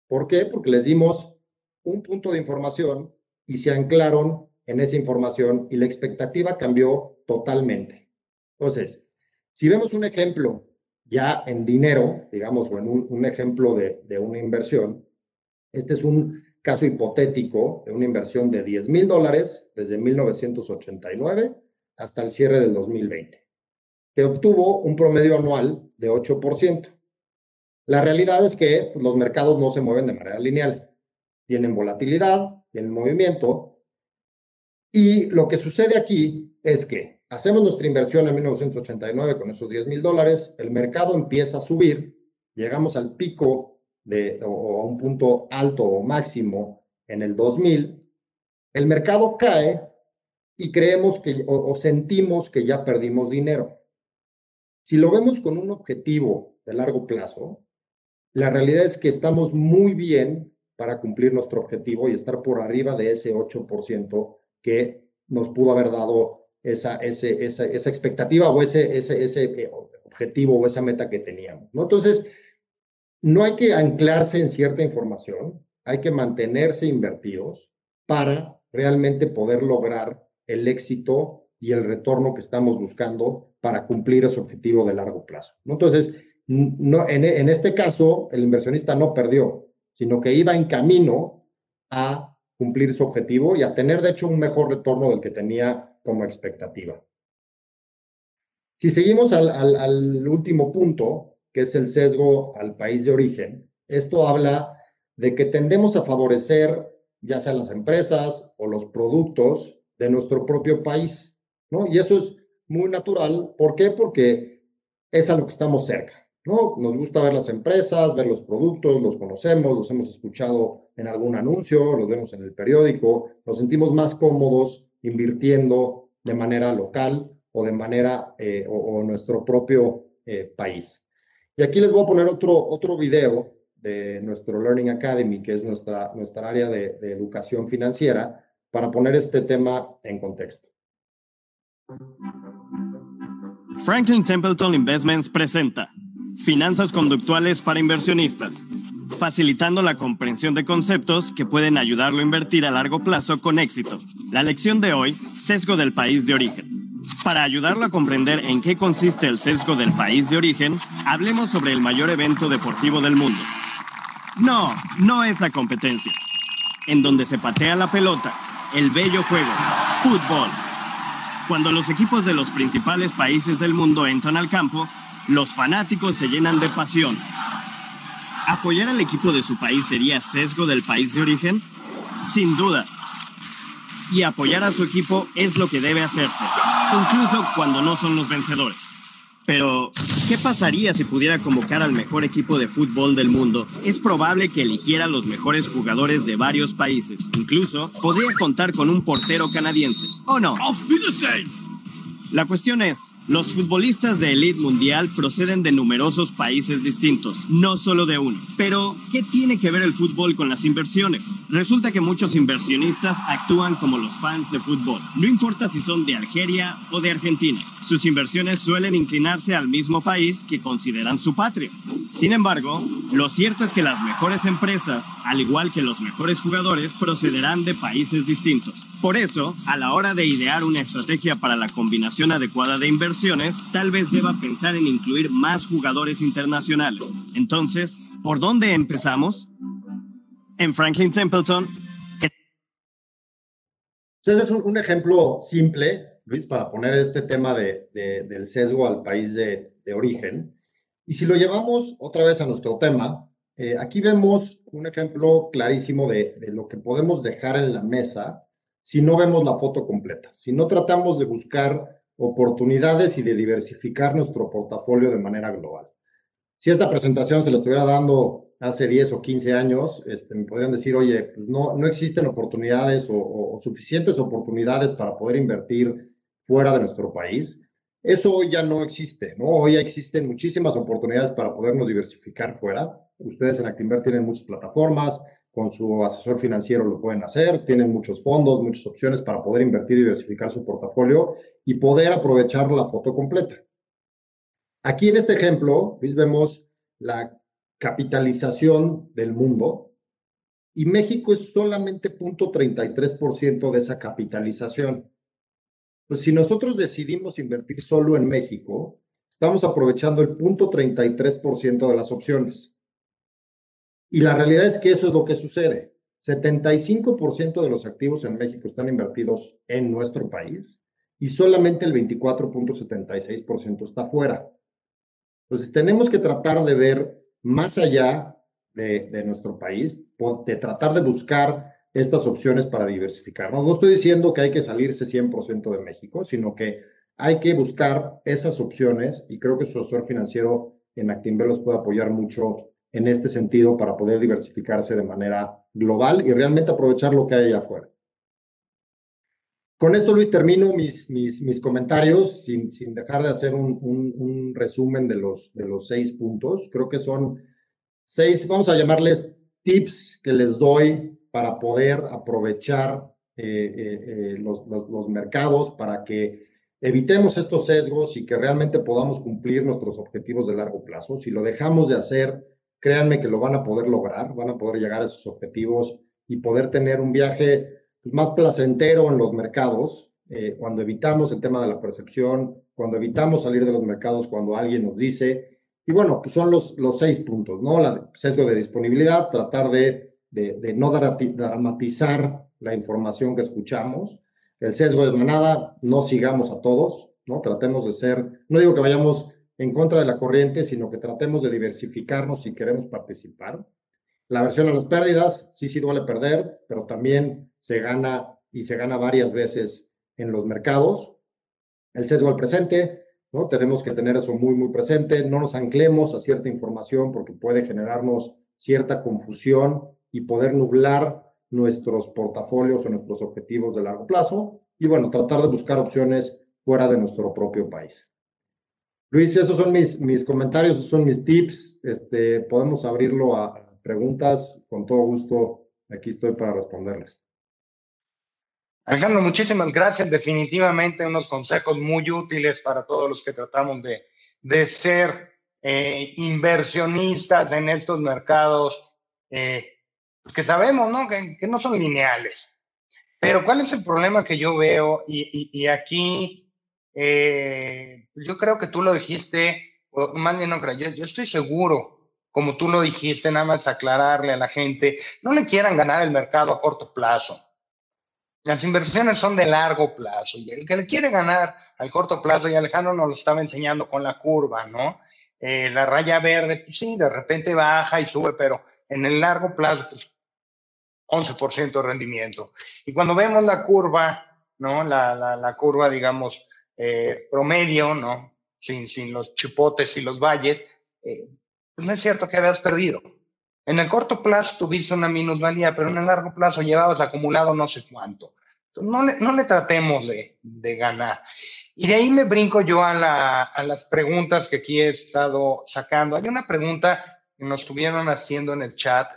¿Por qué? Porque les dimos un punto de información y se anclaron en esa información y la expectativa cambió totalmente. Entonces, si vemos un ejemplo ya en dinero, digamos, o en un, ejemplo de, de, una inversión, este es un caso hipotético de una inversión de 10 mil dólares desde 1989 hasta el cierre del 2020, que obtuvo un promedio anual de 8%. La realidad es que los mercados no se mueven de manera lineal. Tienen volatilidad, tienen movimiento, y lo que sucede aquí es que hacemos nuestra inversión en 1989 con esos 10 mil dólares, el mercado empieza a subir, llegamos al pico de, o a un punto alto o máximo en el 2000, el mercado cae y creemos que o, o sentimos que ya perdimos dinero. Si lo vemos con un objetivo de largo plazo, la realidad es que estamos muy bien para cumplir nuestro objetivo y estar por arriba de ese 8% que nos pudo haber dado esa, ese, esa, esa expectativa o ese, ese, ese eh, objetivo o esa meta que teníamos. ¿no? Entonces, no hay que anclarse en cierta información, hay que mantenerse invertidos para realmente poder lograr el éxito y el retorno que estamos buscando para cumplir ese objetivo de largo plazo. ¿no? Entonces, no, en, en este caso, el inversionista no perdió, sino que iba en camino a cumplir su objetivo y a tener, de hecho, un mejor retorno del que tenía como expectativa. Si seguimos al, al, último punto, que es el sesgo al país de origen, esto habla de que tendemos a favorecer ya sea las empresas o los productos de nuestro propio país, ¿no? Y eso es muy natural. ¿Por qué? Porque es a lo que estamos cerca. ¿no? Nos gusta ver las empresas, ver los productos, los conocemos, los hemos escuchado en algún anuncio, los vemos en el periódico, nos sentimos más cómodos invirtiendo de manera local o de manera eh, o, nuestro propio eh, país. Y aquí les voy a poner otro, otro video de nuestro Learning Academy, que es nuestra, nuestra área de, de educación financiera, para poner este tema en contexto. Franklin Templeton Investments presenta Finanzas conductuales para inversionistas, facilitando la comprensión de conceptos que pueden ayudarlo a invertir a largo plazo con éxito. La lección de hoy, sesgo del país de origen. Para ayudarlo a comprender en qué consiste el sesgo del país de origen, hablemos sobre el mayor evento deportivo del mundo. No, no es la competencia. En donde se patea la pelota, el bello juego, fútbol. Cuando los equipos de los principales países del mundo entran al campo, los fanáticos se llenan de pasión. ¿Apoyar al equipo de su país sería sesgo del país de origen? Sin duda. Y apoyar a su equipo es lo que debe hacerse, incluso cuando no son los vencedores. Pero, ¿Qué pasaría si pudiera convocar al mejor equipo de fútbol del mundo? Es probable que eligiera los mejores jugadores de varios países. Incluso podría contar con un portero canadiense. ¿O no? La cuestión es, los futbolistas de élite mundial proceden de numerosos países distintos, no solo de uno. Pero, ¿qué tiene que ver el fútbol con las inversiones? Resulta que muchos inversionistas actúan como los fans de fútbol, no importa si son de Algeria o de Argentina. Sus inversiones suelen inclinarse al mismo país que consideran su patria. Sin embargo, lo cierto es que las mejores empresas, al igual que los mejores jugadores, procederán de países distintos. Por eso, a la hora de idear una estrategia para la combinación adecuada de inversiones, tal vez deba pensar en incluir más jugadores internacionales. Entonces, ¿por dónde empezamos? En Franklin Templeton. Ese es un, ejemplo simple, Luis, para poner este tema de, del sesgo al país de, origen. Y si lo llevamos otra vez a nuestro tema, eh, aquí vemos un ejemplo clarísimo de, de lo que podemos dejar en la mesa si no vemos la foto completa, si no tratamos de buscar oportunidades y de diversificar nuestro portafolio de manera global. Si esta presentación se la estuviera dando hace 10 o 15 años, este, me podrían decir, oye, pues no, no existen oportunidades o, suficientes oportunidades para poder invertir fuera de nuestro país. Eso hoy ya no existe, ¿no? Hoy existen muchísimas oportunidades para podernos diversificar fuera. Ustedes en Actinver tienen muchas plataformas, con su asesor financiero lo pueden hacer, tienen muchos fondos, muchas opciones para poder invertir y diversificar su portafolio y poder aprovechar la foto completa. Aquí en este ejemplo, vemos la capitalización del mundo y México es solamente 0.33% de esa capitalización. Pues si nosotros decidimos invertir solo en México, estamos aprovechando el 0.33% de las opciones. Y la realidad es que eso es lo que sucede. 75% de los activos en México están invertidos en nuestro país y solamente el 24.76% está fuera. Entonces, tenemos que tratar de ver más allá de, nuestro país, de tratar de buscar estas opciones para diversificarnos. No estoy diciendo que hay que salirse 100% de México, sino que hay que buscar esas opciones y creo que su asesor financiero en Actinver los puede apoyar mucho en este sentido para poder diversificarse de manera global y realmente aprovechar lo que hay allá afuera. Con esto, Luis, termino mis, mis, comentarios sin, sin, dejar de hacer un, un, resumen de los, de los seis puntos. Creo que son seis, vamos a llamarles tips que les doy para poder aprovechar eh, eh, eh, los, los mercados para que evitemos estos sesgos y que realmente podamos cumplir nuestros objetivos de largo plazo. Si lo dejamos de hacer, créanme que lo van a poder lograr, van a poder llegar a esos objetivos y poder tener un viaje pues, más placentero en los mercados, eh, cuando evitamos el tema de la percepción, cuando evitamos salir de los mercados cuando alguien nos dice, y bueno, pues son los, los seis puntos, ¿no? La sesgo de disponibilidad, tratar de, de, de no dramatizar la información que escuchamos, el sesgo de manada, no sigamos a todos, ¿no? Tratemos de ser, no digo que vayamos en contra de la corriente, sino que tratemos de diversificarnos si queremos participar. La versión a las pérdidas, sí, sí duele perder, pero también se gana y se gana varias veces en los mercados. El sesgo al presente, ¿no? Tenemos que tener eso muy, muy presente. No nos anclemos a cierta información porque puede generarnos cierta confusión y poder nublar nuestros portafolios o nuestros objetivos de largo plazo. Y bueno, tratar de buscar opciones fuera de nuestro propio país. Luis, esos son mis, mis comentarios, esos son mis tips. Este, podemos abrirlo a preguntas. Con todo gusto, aquí estoy para responderles. Alejandro, muchísimas gracias. Definitivamente unos consejos muy útiles para todos los que tratamos de, de ser eh, inversionistas en estos mercados eh, que sabemos ¿no? Que, que, no son lineales. Pero ¿cuál es el problema que yo veo? Y, y, y aquí eh, yo creo que tú lo dijiste, o más bien no creo, yo, estoy seguro, como tú lo dijiste, nada más aclararle a la gente, no le quieran ganar el mercado a corto plazo. Las inversiones son de largo plazo y el que le quiere ganar al corto plazo, y Alejandro nos lo estaba enseñando con la curva, ¿no? Eh, la raya verde, pues sí, de repente baja y sube, pero en el largo plazo, pues 11% de rendimiento. Y cuando vemos la curva, ¿no? La, la, la curva, digamos, eh, promedio, ¿no? sin, sin los chipotes y los valles, eh, pues no es cierto que habías perdido. En el corto plazo tuviste una minusvalía, pero en el largo plazo llevabas acumulado no sé cuánto. No, le, no le tratemos de, ganar. Y de ahí me brinco yo a, la, a las preguntas que aquí he estado sacando. Hay una pregunta que nos estuvieron haciendo en el chat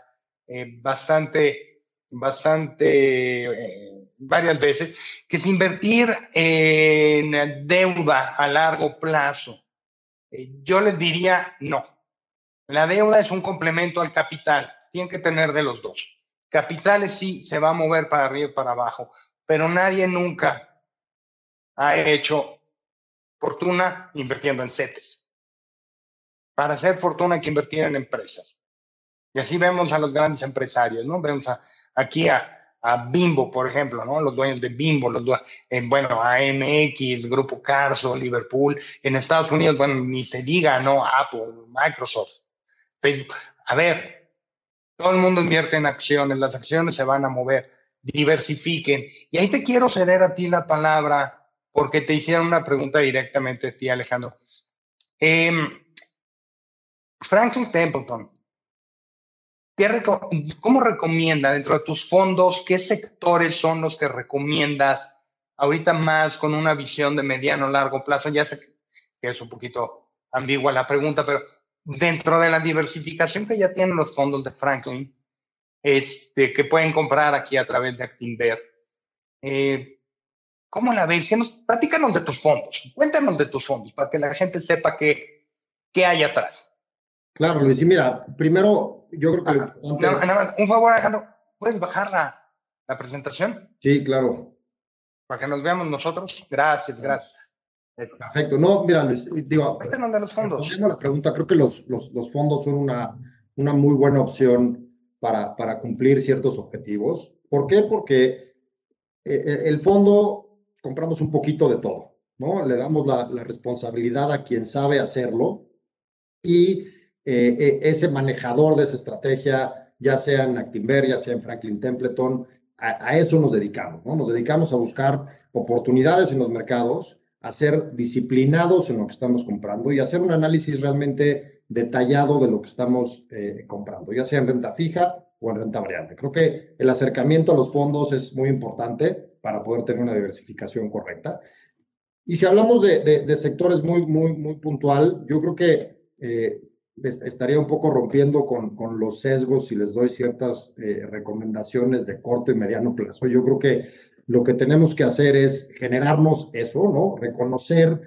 eh, bastante, bastante, varias veces, que es invertir en deuda a largo plazo. Eh, yo les diría no. La deuda es un complemento al capital. Tienen que tener de los dos. Capitales sí se va a mover para arriba y para abajo, pero nadie nunca ha hecho fortuna invirtiendo en CETES. Para hacer fortuna hay que invertir en empresas. Y así vemos a los grandes empresarios, ¿no? Vemos aquí a, a, Bimbo, por ejemplo, ¿no? Los dueños de Bimbo, los dueños, eh, bueno, AMX, Grupo Carso, Liverpool. En Estados Unidos, bueno, ni se diga, ¿no? Apple, Microsoft. Facebook. A ver, todo el mundo invierte en acciones, las acciones se van a mover, diversifiquen. Y ahí te quiero ceder a ti la palabra porque te hicieron una pregunta directamente a ti, Alejandro. Eh, Franklin Templeton, ¿qué ¿cómo recomienda dentro de tus fondos qué sectores son los que recomiendas ahorita más con una visión de mediano largo plazo? Ya sé que es un poquito ambigua la pregunta, pero dentro de la diversificación que ya tienen los fondos de Franklin, este, que pueden comprar aquí a través de Actinver, eh, ¿cómo la ves? Nos, platícanos de tus fondos, cuéntanos de tus fondos para que la gente sepa qué, qué hay atrás. Claro, Luis, y mira, primero yo creo que... Antes... Nada, un favor, Alejandro, ¿puedes bajar la, la presentación? Sí, claro. Para que nos veamos nosotros. Gracias, gracias. Perfecto. No, mira, Luis, digo, de los fondos. la pregunta, creo que los, los, los, fondos son una, una muy buena opción para, para cumplir ciertos objetivos. ¿Por qué? Porque el fondo compramos un poquito de todo, ¿no? Le damos la, la responsabilidad a quien sabe hacerlo y eh, ese manejador de esa estrategia, ya sea en Actinver, ya sea en Franklin Templeton, a, a eso nos dedicamos, ¿no? Nos dedicamos a buscar oportunidades en los mercados a ser disciplinados en lo que estamos comprando y hacer un análisis realmente detallado de lo que estamos eh, comprando, ya sea en renta fija o en renta variable. Creo que el acercamiento a los fondos es muy importante para poder tener una diversificación correcta. Y si hablamos de, de, de sectores muy, muy, muy puntual, yo creo que eh, estaría un poco rompiendo con, con, los sesgos si les doy ciertas eh, recomendaciones de corto y mediano plazo. Yo creo que lo que tenemos que hacer es generarnos eso, ¿no? Reconocer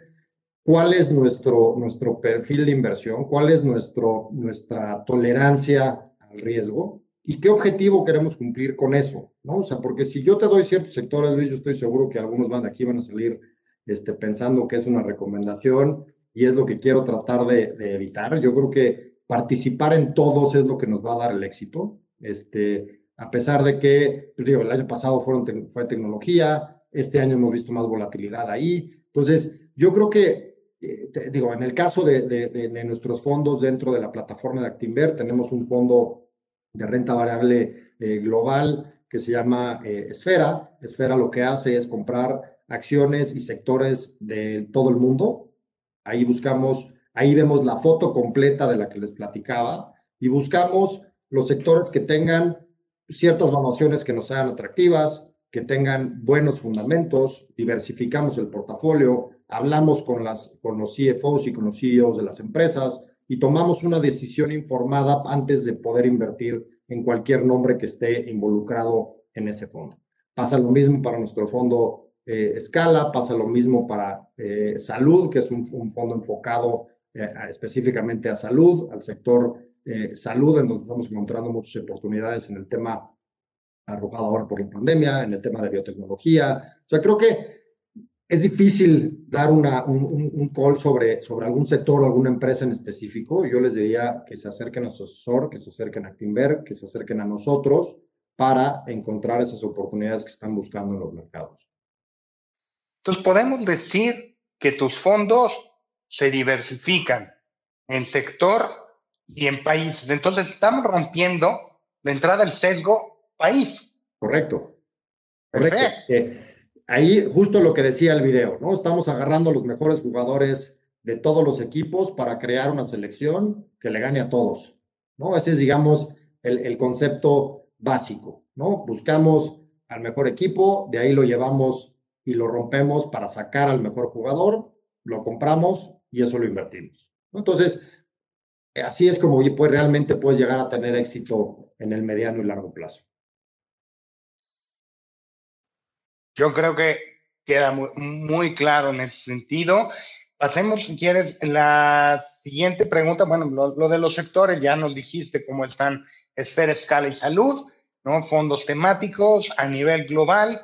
cuál es nuestro, nuestro perfil de inversión, cuál es nuestro, nuestra tolerancia al riesgo y qué objetivo queremos cumplir con eso, ¿no? O sea, porque si yo te doy ciertos sectores, Luis, yo estoy seguro que algunos van de aquí van a salir este, pensando que es una recomendación y es lo que quiero tratar de, evitar. Yo creo que participar en todos es lo que nos va a dar el éxito. Este, a pesar de que, pues digo, el año pasado fueron fue tecnología, este año hemos visto más volatilidad ahí. Entonces, yo creo que, eh, digo, en el caso de, nuestros fondos dentro de la plataforma de Actinver, tenemos un fondo de renta variable eh, global que se llama eh, Esfera. Esfera lo que hace es comprar acciones y sectores de todo el mundo. Ahí buscamos, ahí vemos la foto completa de la que les platicaba y buscamos los sectores que tengan ciertas valuaciones que nos sean atractivas, que tengan buenos fundamentos, diversificamos el portafolio, hablamos con, las, con los CFOs y con los CEOs de las empresas y tomamos una decisión informada antes de poder invertir en cualquier nombre que esté involucrado en ese fondo. Pasa lo mismo para nuestro fondo eh, Escala, pasa lo mismo para eh, Salud, que es un, un fondo enfocado eh, específicamente a salud, al sector eh, salud, en donde estamos encontrando muchas oportunidades en el tema arrojado ahora por la pandemia, en el tema de biotecnología. O sea, creo que es difícil dar una, un, un, call sobre, sobre algún sector o alguna empresa en específico. Yo les diría que se acerquen a su asesor, que se acerquen a Actinver, que se acerquen a nosotros para encontrar esas oportunidades que están buscando en los mercados. Entonces, podemos decir que tus fondos se diversifican en sector y en países. Entonces estamos rompiendo de entrada el sesgo país. Correcto. Correcto. Eh, ahí justo lo que decía el video, ¿no? Estamos agarrando a los mejores jugadores de todos los equipos para crear una selección que le gane a todos, ¿no? Ese es, digamos, el, el concepto básico, ¿no? Buscamos al mejor equipo, de ahí lo llevamos y lo rompemos para sacar al mejor jugador, lo compramos y eso lo invertimos. Entonces, así es como pues, realmente puedes llegar a tener éxito en el mediano y largo plazo. Yo creo que queda muy, claro en ese sentido. Pasemos, si quieres, la siguiente pregunta. Bueno, lo, de los sectores, ya nos dijiste cómo están esfera, escala y salud, ¿no? Fondos temáticos a nivel global,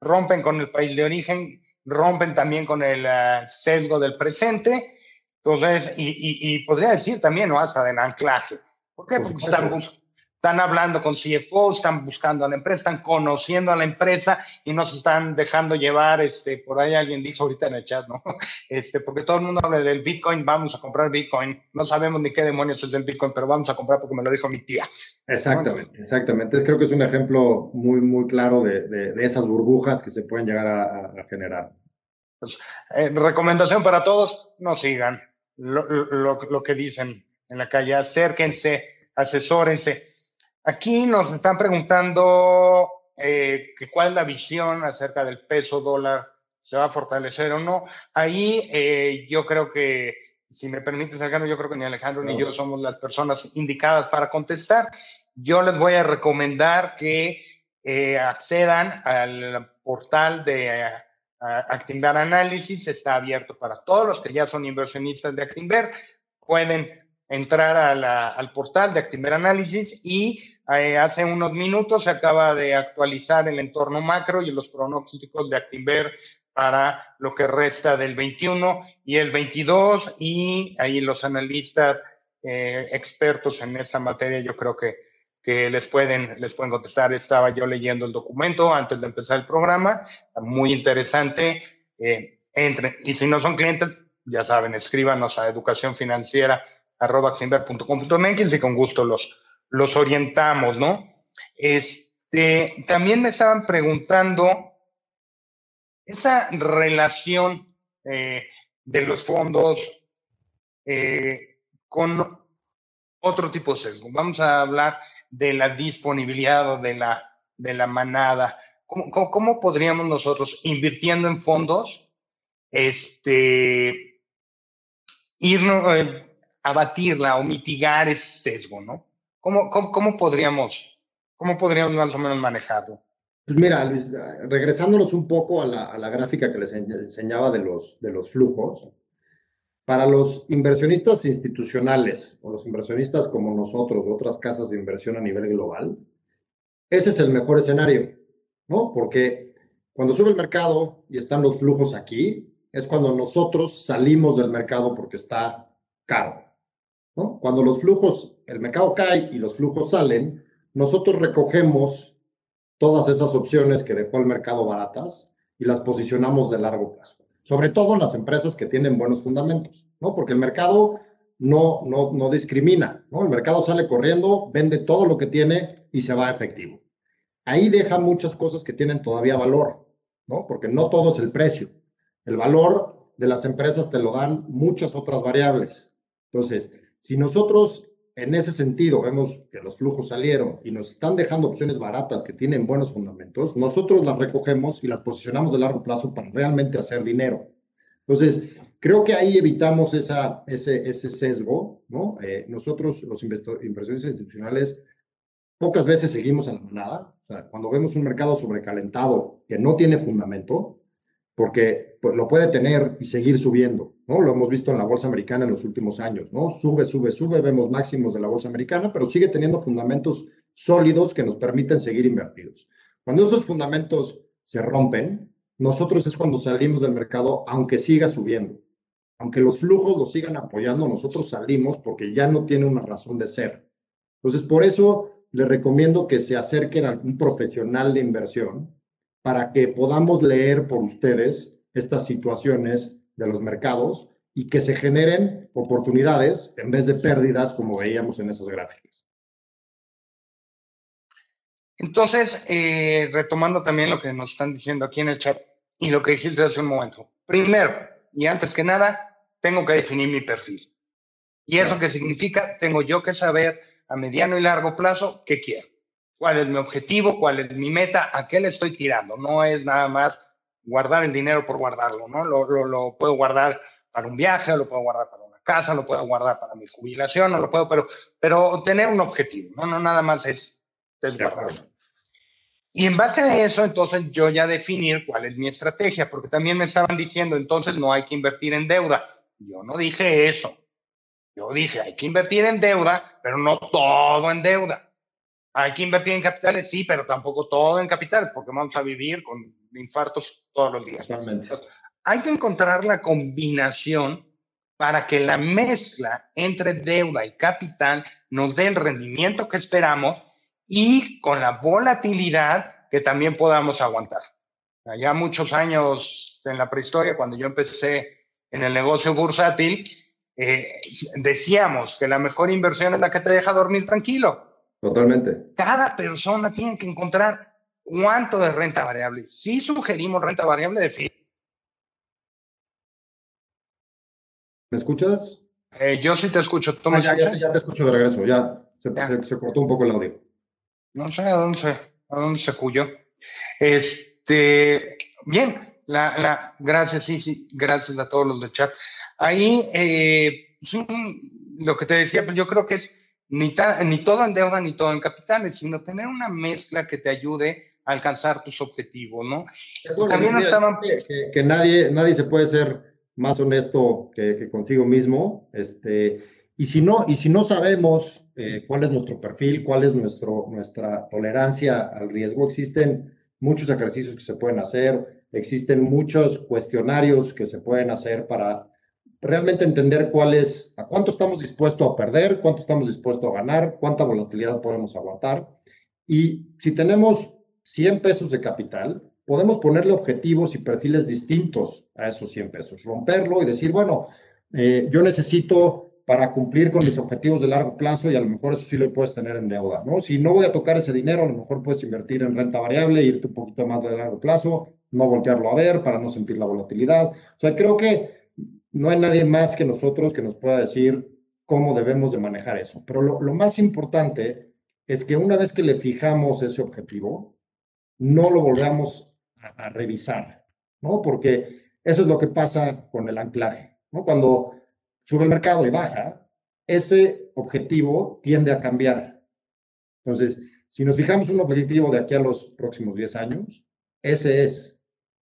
rompen con el país de origen, rompen también con el ah, sesgo del presente. Entonces, y, podría decir también, ¿no? Hasta del anclaje. ¿Por qué? Porque están, están hablando con CFO, están buscando a la empresa, están conociendo a la empresa y no se están dejando llevar, este, por ahí alguien dice ahorita en el chat, ¿no? Este, porque todo el mundo habla del Bitcoin, vamos a comprar Bitcoin, no sabemos ni qué demonios es el Bitcoin, pero vamos a comprar porque me lo dijo mi tía. Exactamente, exactamente. Creo que es un ejemplo muy, muy claro de, de, esas burbujas que se pueden llegar a, generar. Pues, eh, recomendación para todos, no sigan lo, lo, lo que dicen en la calle, acérquense, asesórense Aquí nos están preguntando eh, que cuál es la visión acerca del peso dólar, se va a fortalecer o no. Ahí eh, yo creo que, si me permites, Alejandro, yo creo que ni Alejandro ni yo somos las personas indicadas para contestar. Yo les voy a recomendar que eh, accedan al portal de Actinver Análisis, está abierto para todos los que ya son inversionistas de Actinver. Pueden entrar al portal de Actinver Análisis y eh, hace unos minutos se acaba de actualizar el entorno macro y los pronósticos de Actinver para lo que resta del 21 y el 22 y ahí los analistas eh, expertos en esta materia yo creo que, que les, pueden, les pueden contestar. Estaba yo leyendo el documento antes de empezar el programa, muy interesante. Eh, y si no son clientes, ya saben, escríbanos a educacionfinanciera.com.mx y con gusto los, los orientamos, ¿no? Este, también me estaban preguntando esa relación eh, de los fondos eh, con otro tipo de sesgo. Vamos a hablar de la disponibilidad o de la, de la manada. ¿Cómo, podríamos nosotros, invirtiendo en fondos, este, irnos, eh, a batirla o mitigar ese sesgo, ¿no? ¿Cómo, cómo, podríamos, cómo podríamos más o menos manejarlo? Pues mira, Luis, regresándonos un poco a la, a la, gráfica que les enseñaba de los, de los flujos, para los inversionistas institucionales o los inversionistas como nosotros, otras casas de inversión a nivel global, ese es el mejor escenario, ¿no? Porque cuando sube el mercado y están los flujos aquí, es cuando nosotros salimos del mercado porque está caro. Cuando los flujos, el mercado cae y los flujos salen, nosotros recogemos todas esas opciones que dejó el mercado baratas y las posicionamos de largo plazo. Sobre todo en las empresas que tienen buenos fundamentos, ¿no? Porque el mercado no, no, no discrimina, ¿no? El mercado sale corriendo, vende todo lo que tiene y se va a efectivo. Ahí deja muchas cosas que tienen todavía valor, ¿no? Porque no todo es el precio. El valor de las empresas te lo dan muchas otras variables. Entonces, si nosotros en ese sentido vemos que los flujos salieron y nos están dejando opciones baratas que tienen buenos fundamentos, nosotros las recogemos y las posicionamos de largo plazo para realmente hacer dinero. Entonces, creo que ahí evitamos esa, ese, sesgo. Eh, nosotros, los inversores institucionales, pocas veces seguimos a la manada. Cuando vemos un mercado sobrecalentado que no tiene fundamento, porque pues, lo puede tener y seguir subiendo, ¿no? Lo hemos visto en la bolsa americana en los últimos años, ¿no? Sube, sube, sube, vemos máximos de la bolsa americana, pero sigue teniendo fundamentos sólidos que nos permiten seguir invertidos. Cuando esos fundamentos se rompen, nosotros es cuando salimos del mercado, aunque siga subiendo. Aunque los flujos lo sigan apoyando, nosotros salimos porque ya no tiene una razón de ser. Entonces, por eso les recomiendo que se acerquen a un profesional de inversión para que podamos leer por ustedes estas situaciones de los mercados y que se generen oportunidades en vez de pérdidas como veíamos en esas gráficas. Entonces, eh, retomando también lo que nos están diciendo aquí en el chat y lo que dijiste hace un momento. Primero, y antes que nada, tengo que definir mi perfil. ¿Y eso qué significa? Tengo yo que saber a mediano y largo plazo qué quiero. ¿Cuál es mi objetivo? ¿Cuál es mi meta? ¿A qué le estoy tirando? No es nada más guardar el dinero por guardarlo, ¿no? Lo, lo, lo puedo guardar para un viaje, lo puedo guardar para una casa, lo puedo guardar para mi jubilación, no lo puedo, pero, pero tener un objetivo, ¿no? No nada más es, es guardarlo. Y en base a eso, entonces yo ya definir cuál es mi estrategia, porque también me estaban diciendo, entonces no hay que invertir en deuda. Yo no dije eso. Yo dije, hay que invertir en deuda, pero no todo en deuda. Hay que invertir en capitales, sí, pero tampoco todo en capitales, porque vamos a vivir con infartos todos los días. hay que encontrar la combinación para que la mezcla entre deuda y capital nos dé el rendimiento que esperamos y con la volatilidad que también podamos aguantar. Ya muchos años en la prehistoria, cuando yo empecé en el negocio bursátil, eh, decíamos que la mejor inversión es la que te deja dormir tranquilo. Totalmente. Cada persona tiene que encontrar cuánto de renta variable. Si sugerimos renta variable de fin. ¿Me escuchas? Eh, yo sí te escucho. ¿Tú ah, ya, ya, te escucho de regreso. Ya se, cortó un poco el audio. No sé a dónde se, a dónde se. Este, bien, la, la, gracias, sí, sí, gracias a todos los del chat. Ahí, eh, lo que te decía, pues yo creo que es ni, ni todo en deuda ni todo en capitales, sino tener una mezcla que te ayude a alcanzar tus objetivos, ¿no? También estaban... Que, que, nadie, nadie se puede ser más honesto que, consigo mismo, este, y si no, y si no sabemos eh, cuál es nuestro perfil, cuál es nuestro, nuestra tolerancia al riesgo, existen muchos ejercicios que se pueden hacer, existen muchos cuestionarios que se pueden hacer para realmente entender cuál es, a cuánto estamos dispuestos a perder, cuánto estamos dispuestos a ganar, cuánta volatilidad podemos aguantar. Y si tenemos 100 pesos de capital, podemos ponerle objetivos y perfiles distintos a esos 100 pesos, romperlo y decir, bueno, eh, yo necesito para cumplir con mis objetivos de largo plazo y a lo mejor eso sí lo puedes tener en deuda, ¿no? Si no voy a tocar ese dinero, a lo mejor puedes invertir en renta variable, irte un poquito más de largo plazo, no voltearlo a ver para no sentir la volatilidad. O sea, creo que no hay nadie más que nosotros que nos pueda decir cómo debemos de manejar eso. Pero lo, más importante es que una vez que le fijamos ese objetivo, no lo volvamos a, revisar, ¿no? Porque eso es lo que pasa con el anclaje, ¿no? Cuando sube el mercado y baja, ese objetivo tiende a cambiar. Entonces, si nos fijamos un objetivo de aquí a los próximos 10 años, ese es,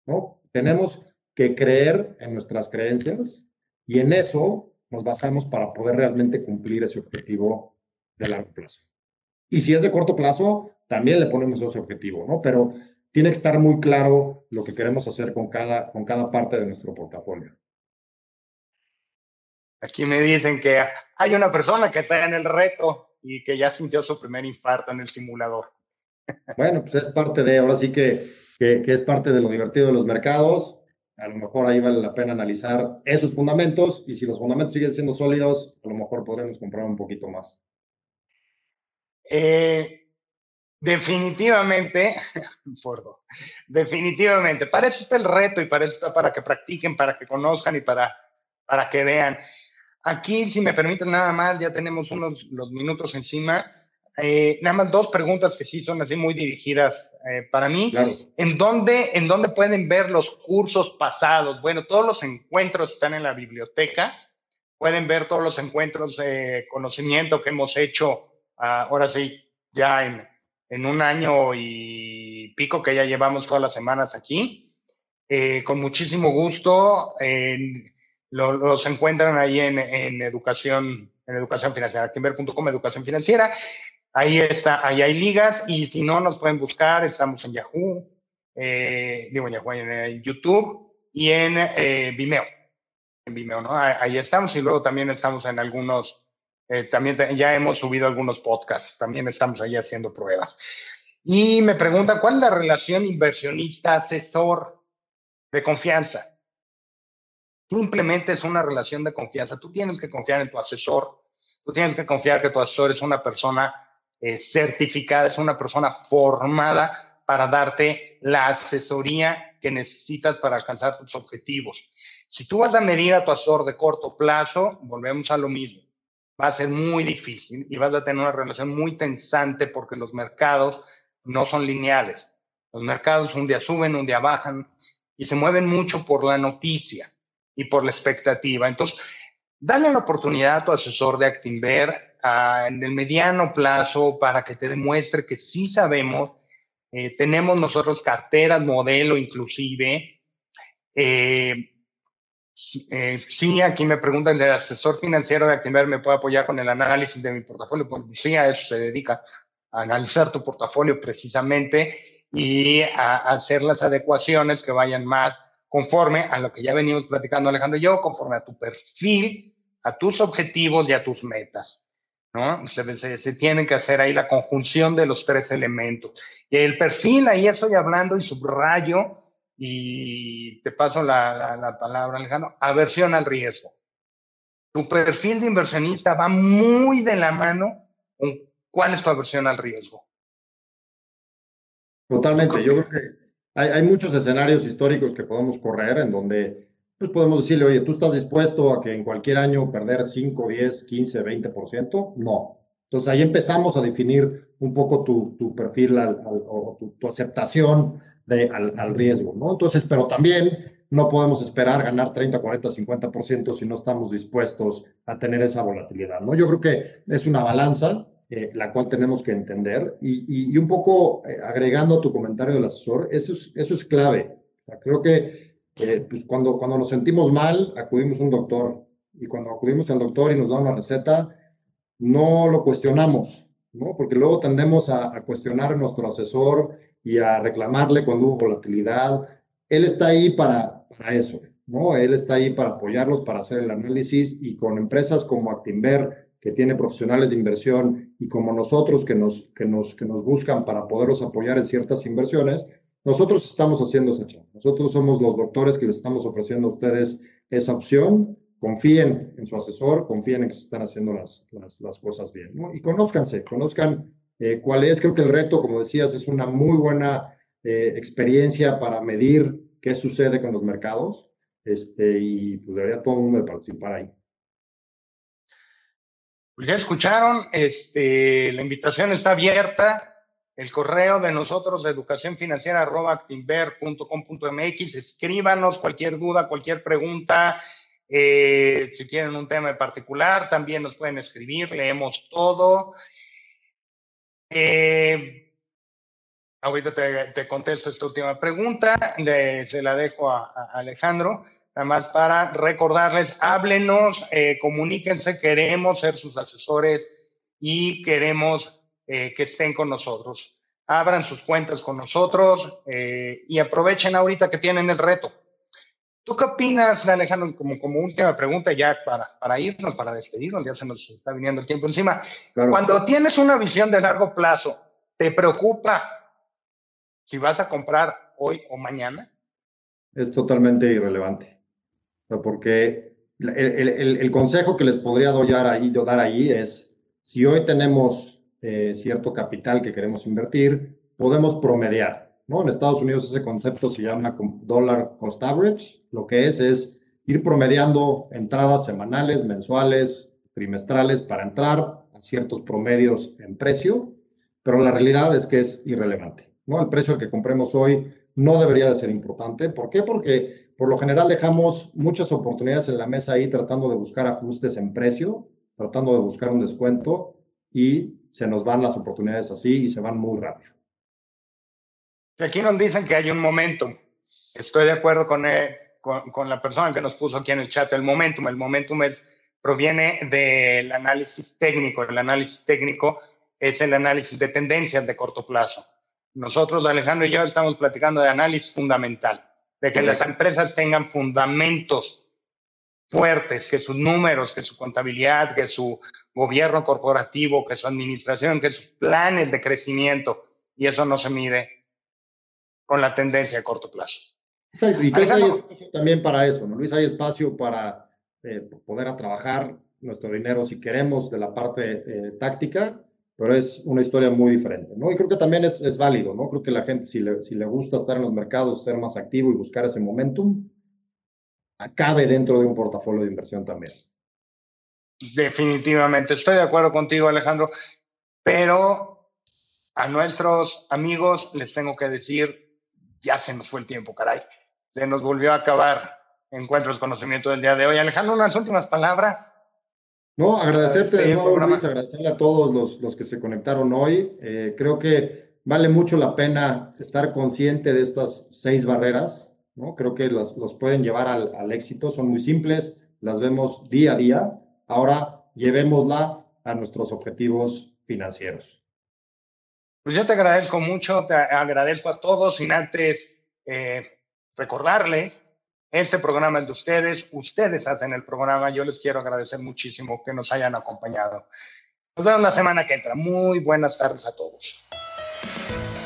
¿no? Tenemos que creer en nuestras creencias y en eso nos basamos para poder realmente cumplir ese objetivo de largo plazo. Y si es de corto plazo, también le ponemos ese objetivo, ¿no? Pero tiene que estar muy claro lo que queremos hacer con cada, con cada parte de nuestro portafolio. Aquí me dicen que hay una persona que está en el reto y que ya sintió su primer infarto en el simulador. Bueno, pues es parte de, ahora sí que, que, que es parte de lo divertido de los mercados a lo mejor ahí vale la pena analizar esos fundamentos y si los fundamentos siguen siendo sólidos, a lo mejor podremos comprar un poquito más. Eh, definitivamente, definitivamente, para eso está el reto y para eso está para que practiquen, para que conozcan y para, para que vean. Aquí, si me permiten nada más, ya tenemos unos los minutos encima. Eh, nada más dos preguntas que sí son así muy dirigidas eh, para mí. ¿En, dónde, ¿En dónde pueden ver los cursos pasados? Bueno, todos los encuentros están en la biblioteca. Pueden ver todos los encuentros de conocimiento que hemos hecho, ah, ahora sí, ya en, en, un año y pico que ya llevamos todas las semanas aquí. Eh, con muchísimo gusto. los encuentran ahí en, en educación en educación financiera, actimber.com, educación financiera. Ahí está, ahí hay ligas y si no nos pueden buscar, estamos en Yahoo, eh, digo en Yahoo, en, YouTube y en eh, Vimeo. En Vimeo, ¿no? Ahí estamos y luego también estamos en algunos, eh, también ya hemos subido algunos podcasts, también estamos ahí haciendo pruebas. Y me preguntan, ¿cuál es la relación inversionista-asesor de confianza? Simplemente es una relación de confianza. Tú tienes que confiar en tu asesor, tú tienes que confiar que tu asesor es una persona certificada, es una persona formada para darte la asesoría que necesitas para alcanzar tus objetivos. Si tú vas a medir a tu asesor de corto plazo, volvemos a lo mismo. Va a ser muy difícil y vas a tener una relación muy tensante porque los mercados no son lineales. Los mercados un día suben, un día bajan y se mueven mucho por la noticia y por la expectativa. Entonces, dale la oportunidad a tu asesor de Actinver en el mediano plazo para que te demuestre que sí sabemos. Eh, tenemos nosotros carteras, modelo inclusive. Eh, eh, sí, aquí me preguntan, ¿el asesor financiero de Actinver me puede apoyar con el análisis de mi portafolio? Pues sí, a eso se dedica, a analizar tu portafolio precisamente y a, hacer las adecuaciones que vayan más conforme a lo que ya venimos platicando Alejandro y yo, conforme a tu perfil, a tus objetivos y a tus metas. ¿No? Se, se, tiene que hacer ahí la conjunción de los tres elementos. Y el perfil, ahí estoy hablando y subrayo, y te paso la, la palabra, Alejandro, aversión al riesgo. Tu perfil de inversionista va muy de la mano con cuál es tu aversión al riesgo. Totalmente. Yo creo que hay, hay, muchos escenarios históricos que podemos correr en donde pues podemos decirle, oye, ¿tú estás dispuesto a que en cualquier año perder 5, 10, 15, 20%? No. Entonces ahí empezamos a definir un poco tu, tu perfil al, o tu, tu, aceptación de, al, al, riesgo, ¿no? Entonces, pero también no podemos esperar ganar 30, 40, 50% si no estamos dispuestos a tener esa volatilidad, ¿no? Yo creo que es una balanza eh, la cual tenemos que entender. Y, y, un poco eh, agregando a tu comentario del asesor, eso es, eso es clave. O sea, creo que eh, pues cuando, cuando nos sentimos mal, acudimos a un doctor. Y cuando acudimos al doctor y nos da una receta, no lo cuestionamos, ¿no? Porque luego tendemos a, a cuestionar a nuestro asesor y a reclamarle cuando hubo volatilidad. Él está ahí para, para eso, ¿no? Él está ahí para apoyarlos, para hacer el análisis y con empresas como Actimber, que tiene profesionales de inversión y como nosotros que nos, que nos, que nos buscan para poderlos apoyar en ciertas inversiones, nosotros estamos haciendo esa chamba. Nosotros somos los doctores que les estamos ofreciendo a ustedes esa opción. Confíen en su asesor, confíen en que se están haciendo las, las, cosas bien. Y conózcanse, conozcan eh, cuál es. Creo que el reto, como decías, es una muy buena eh, experiencia para medir qué sucede con los mercados. Este, y pues debería todo el mundo participar ahí. Pues ya escucharon, este, la invitación está abierta. El correo de nosotros educación financiera actinver.com.mx. Escríbanos cualquier duda, cualquier pregunta. Eh, si tienen un tema en particular, también nos pueden escribir, leemos todo. Eh, ahorita te, te, contesto esta última pregunta, se la dejo a, a Alejandro. Nada más para recordarles, háblenos, eh, comuníquense, queremos ser sus asesores y queremos eh, que estén con nosotros. Abran sus cuentas con nosotros eh, y aprovechen ahorita que tienen el reto. ¿Tú qué opinas, Alejandro, como, como última pregunta ya para, para irnos, para despedirnos, ya se nos está viniendo el tiempo encima? Claro. Cuando tienes una visión de largo plazo, ¿te preocupa si vas a comprar hoy o mañana? Es totalmente irrelevante porque el, el, el, consejo que les podría dar ahí, yo dar ahí es, si hoy tenemos eh, cierto capital que queremos invertir, podemos promediar. ¿no? En Estados Unidos ese concepto se llama dollar cost average. Lo que es es ir promediando entradas semanales, mensuales, trimestrales para entrar a ciertos promedios en precio, pero la realidad es que es irrelevante. ¿no? El precio que compremos hoy no debería de ser importante. ¿Por qué? Porque por lo general dejamos muchas oportunidades en la mesa ahí tratando de buscar ajustes en precio, tratando de buscar un descuento y se nos van las oportunidades así y se van muy rápido. Aquí nos dicen que hay un momentum. Estoy de acuerdo con, él, con, con, la persona que nos puso aquí en el chat el momentum. El momentum es, proviene del análisis técnico. El análisis técnico es el análisis de tendencias de corto plazo. Nosotros, Alejandro y yo, estamos platicando de análisis fundamental de que las empresas tengan fundamentos fuertes, que sus números, que su contabilidad, que su gobierno corporativo, que su administración, que sus planes de crecimiento, y eso no se mide con la tendencia a corto plazo. Exacto, y que hay espacio también para eso, ¿no, Luis? Hay espacio para eh, poder a trabajar nuestro dinero si queremos de la parte eh, táctica, pero es una historia muy diferente, ¿no? Y creo que también es, es válido, ¿no? Creo que la gente, si le, si le gusta estar en los mercados, ser más activo y buscar ese momentum, acabe dentro de un portafolio de inversión también. Definitivamente, estoy de acuerdo contigo, Alejandro, pero a nuestros amigos les tengo que decir, ya se nos fue el tiempo, caray. Se nos volvió a acabar Encuentros Conocimiento del día de hoy. Alejandro, unas últimas palabras. No, agradecerte de nuevo, Luis, agradecerle a todos los, los que se conectaron hoy. Eh, creo que vale mucho la pena estar consciente de estas seis barreras, ¿no? Creo que las, los pueden llevar al, al éxito, son muy simples, las vemos día a día. Ahora llevémosla a nuestros objetivos financieros. Pues yo te agradezco mucho, te agradezco a todos, sin antes eh, recordarles este programa es de ustedes, ustedes hacen el programa, yo les quiero agradecer muchísimo que nos hayan acompañado. Nos vemos la semana que entra. Muy buenas tardes a todos.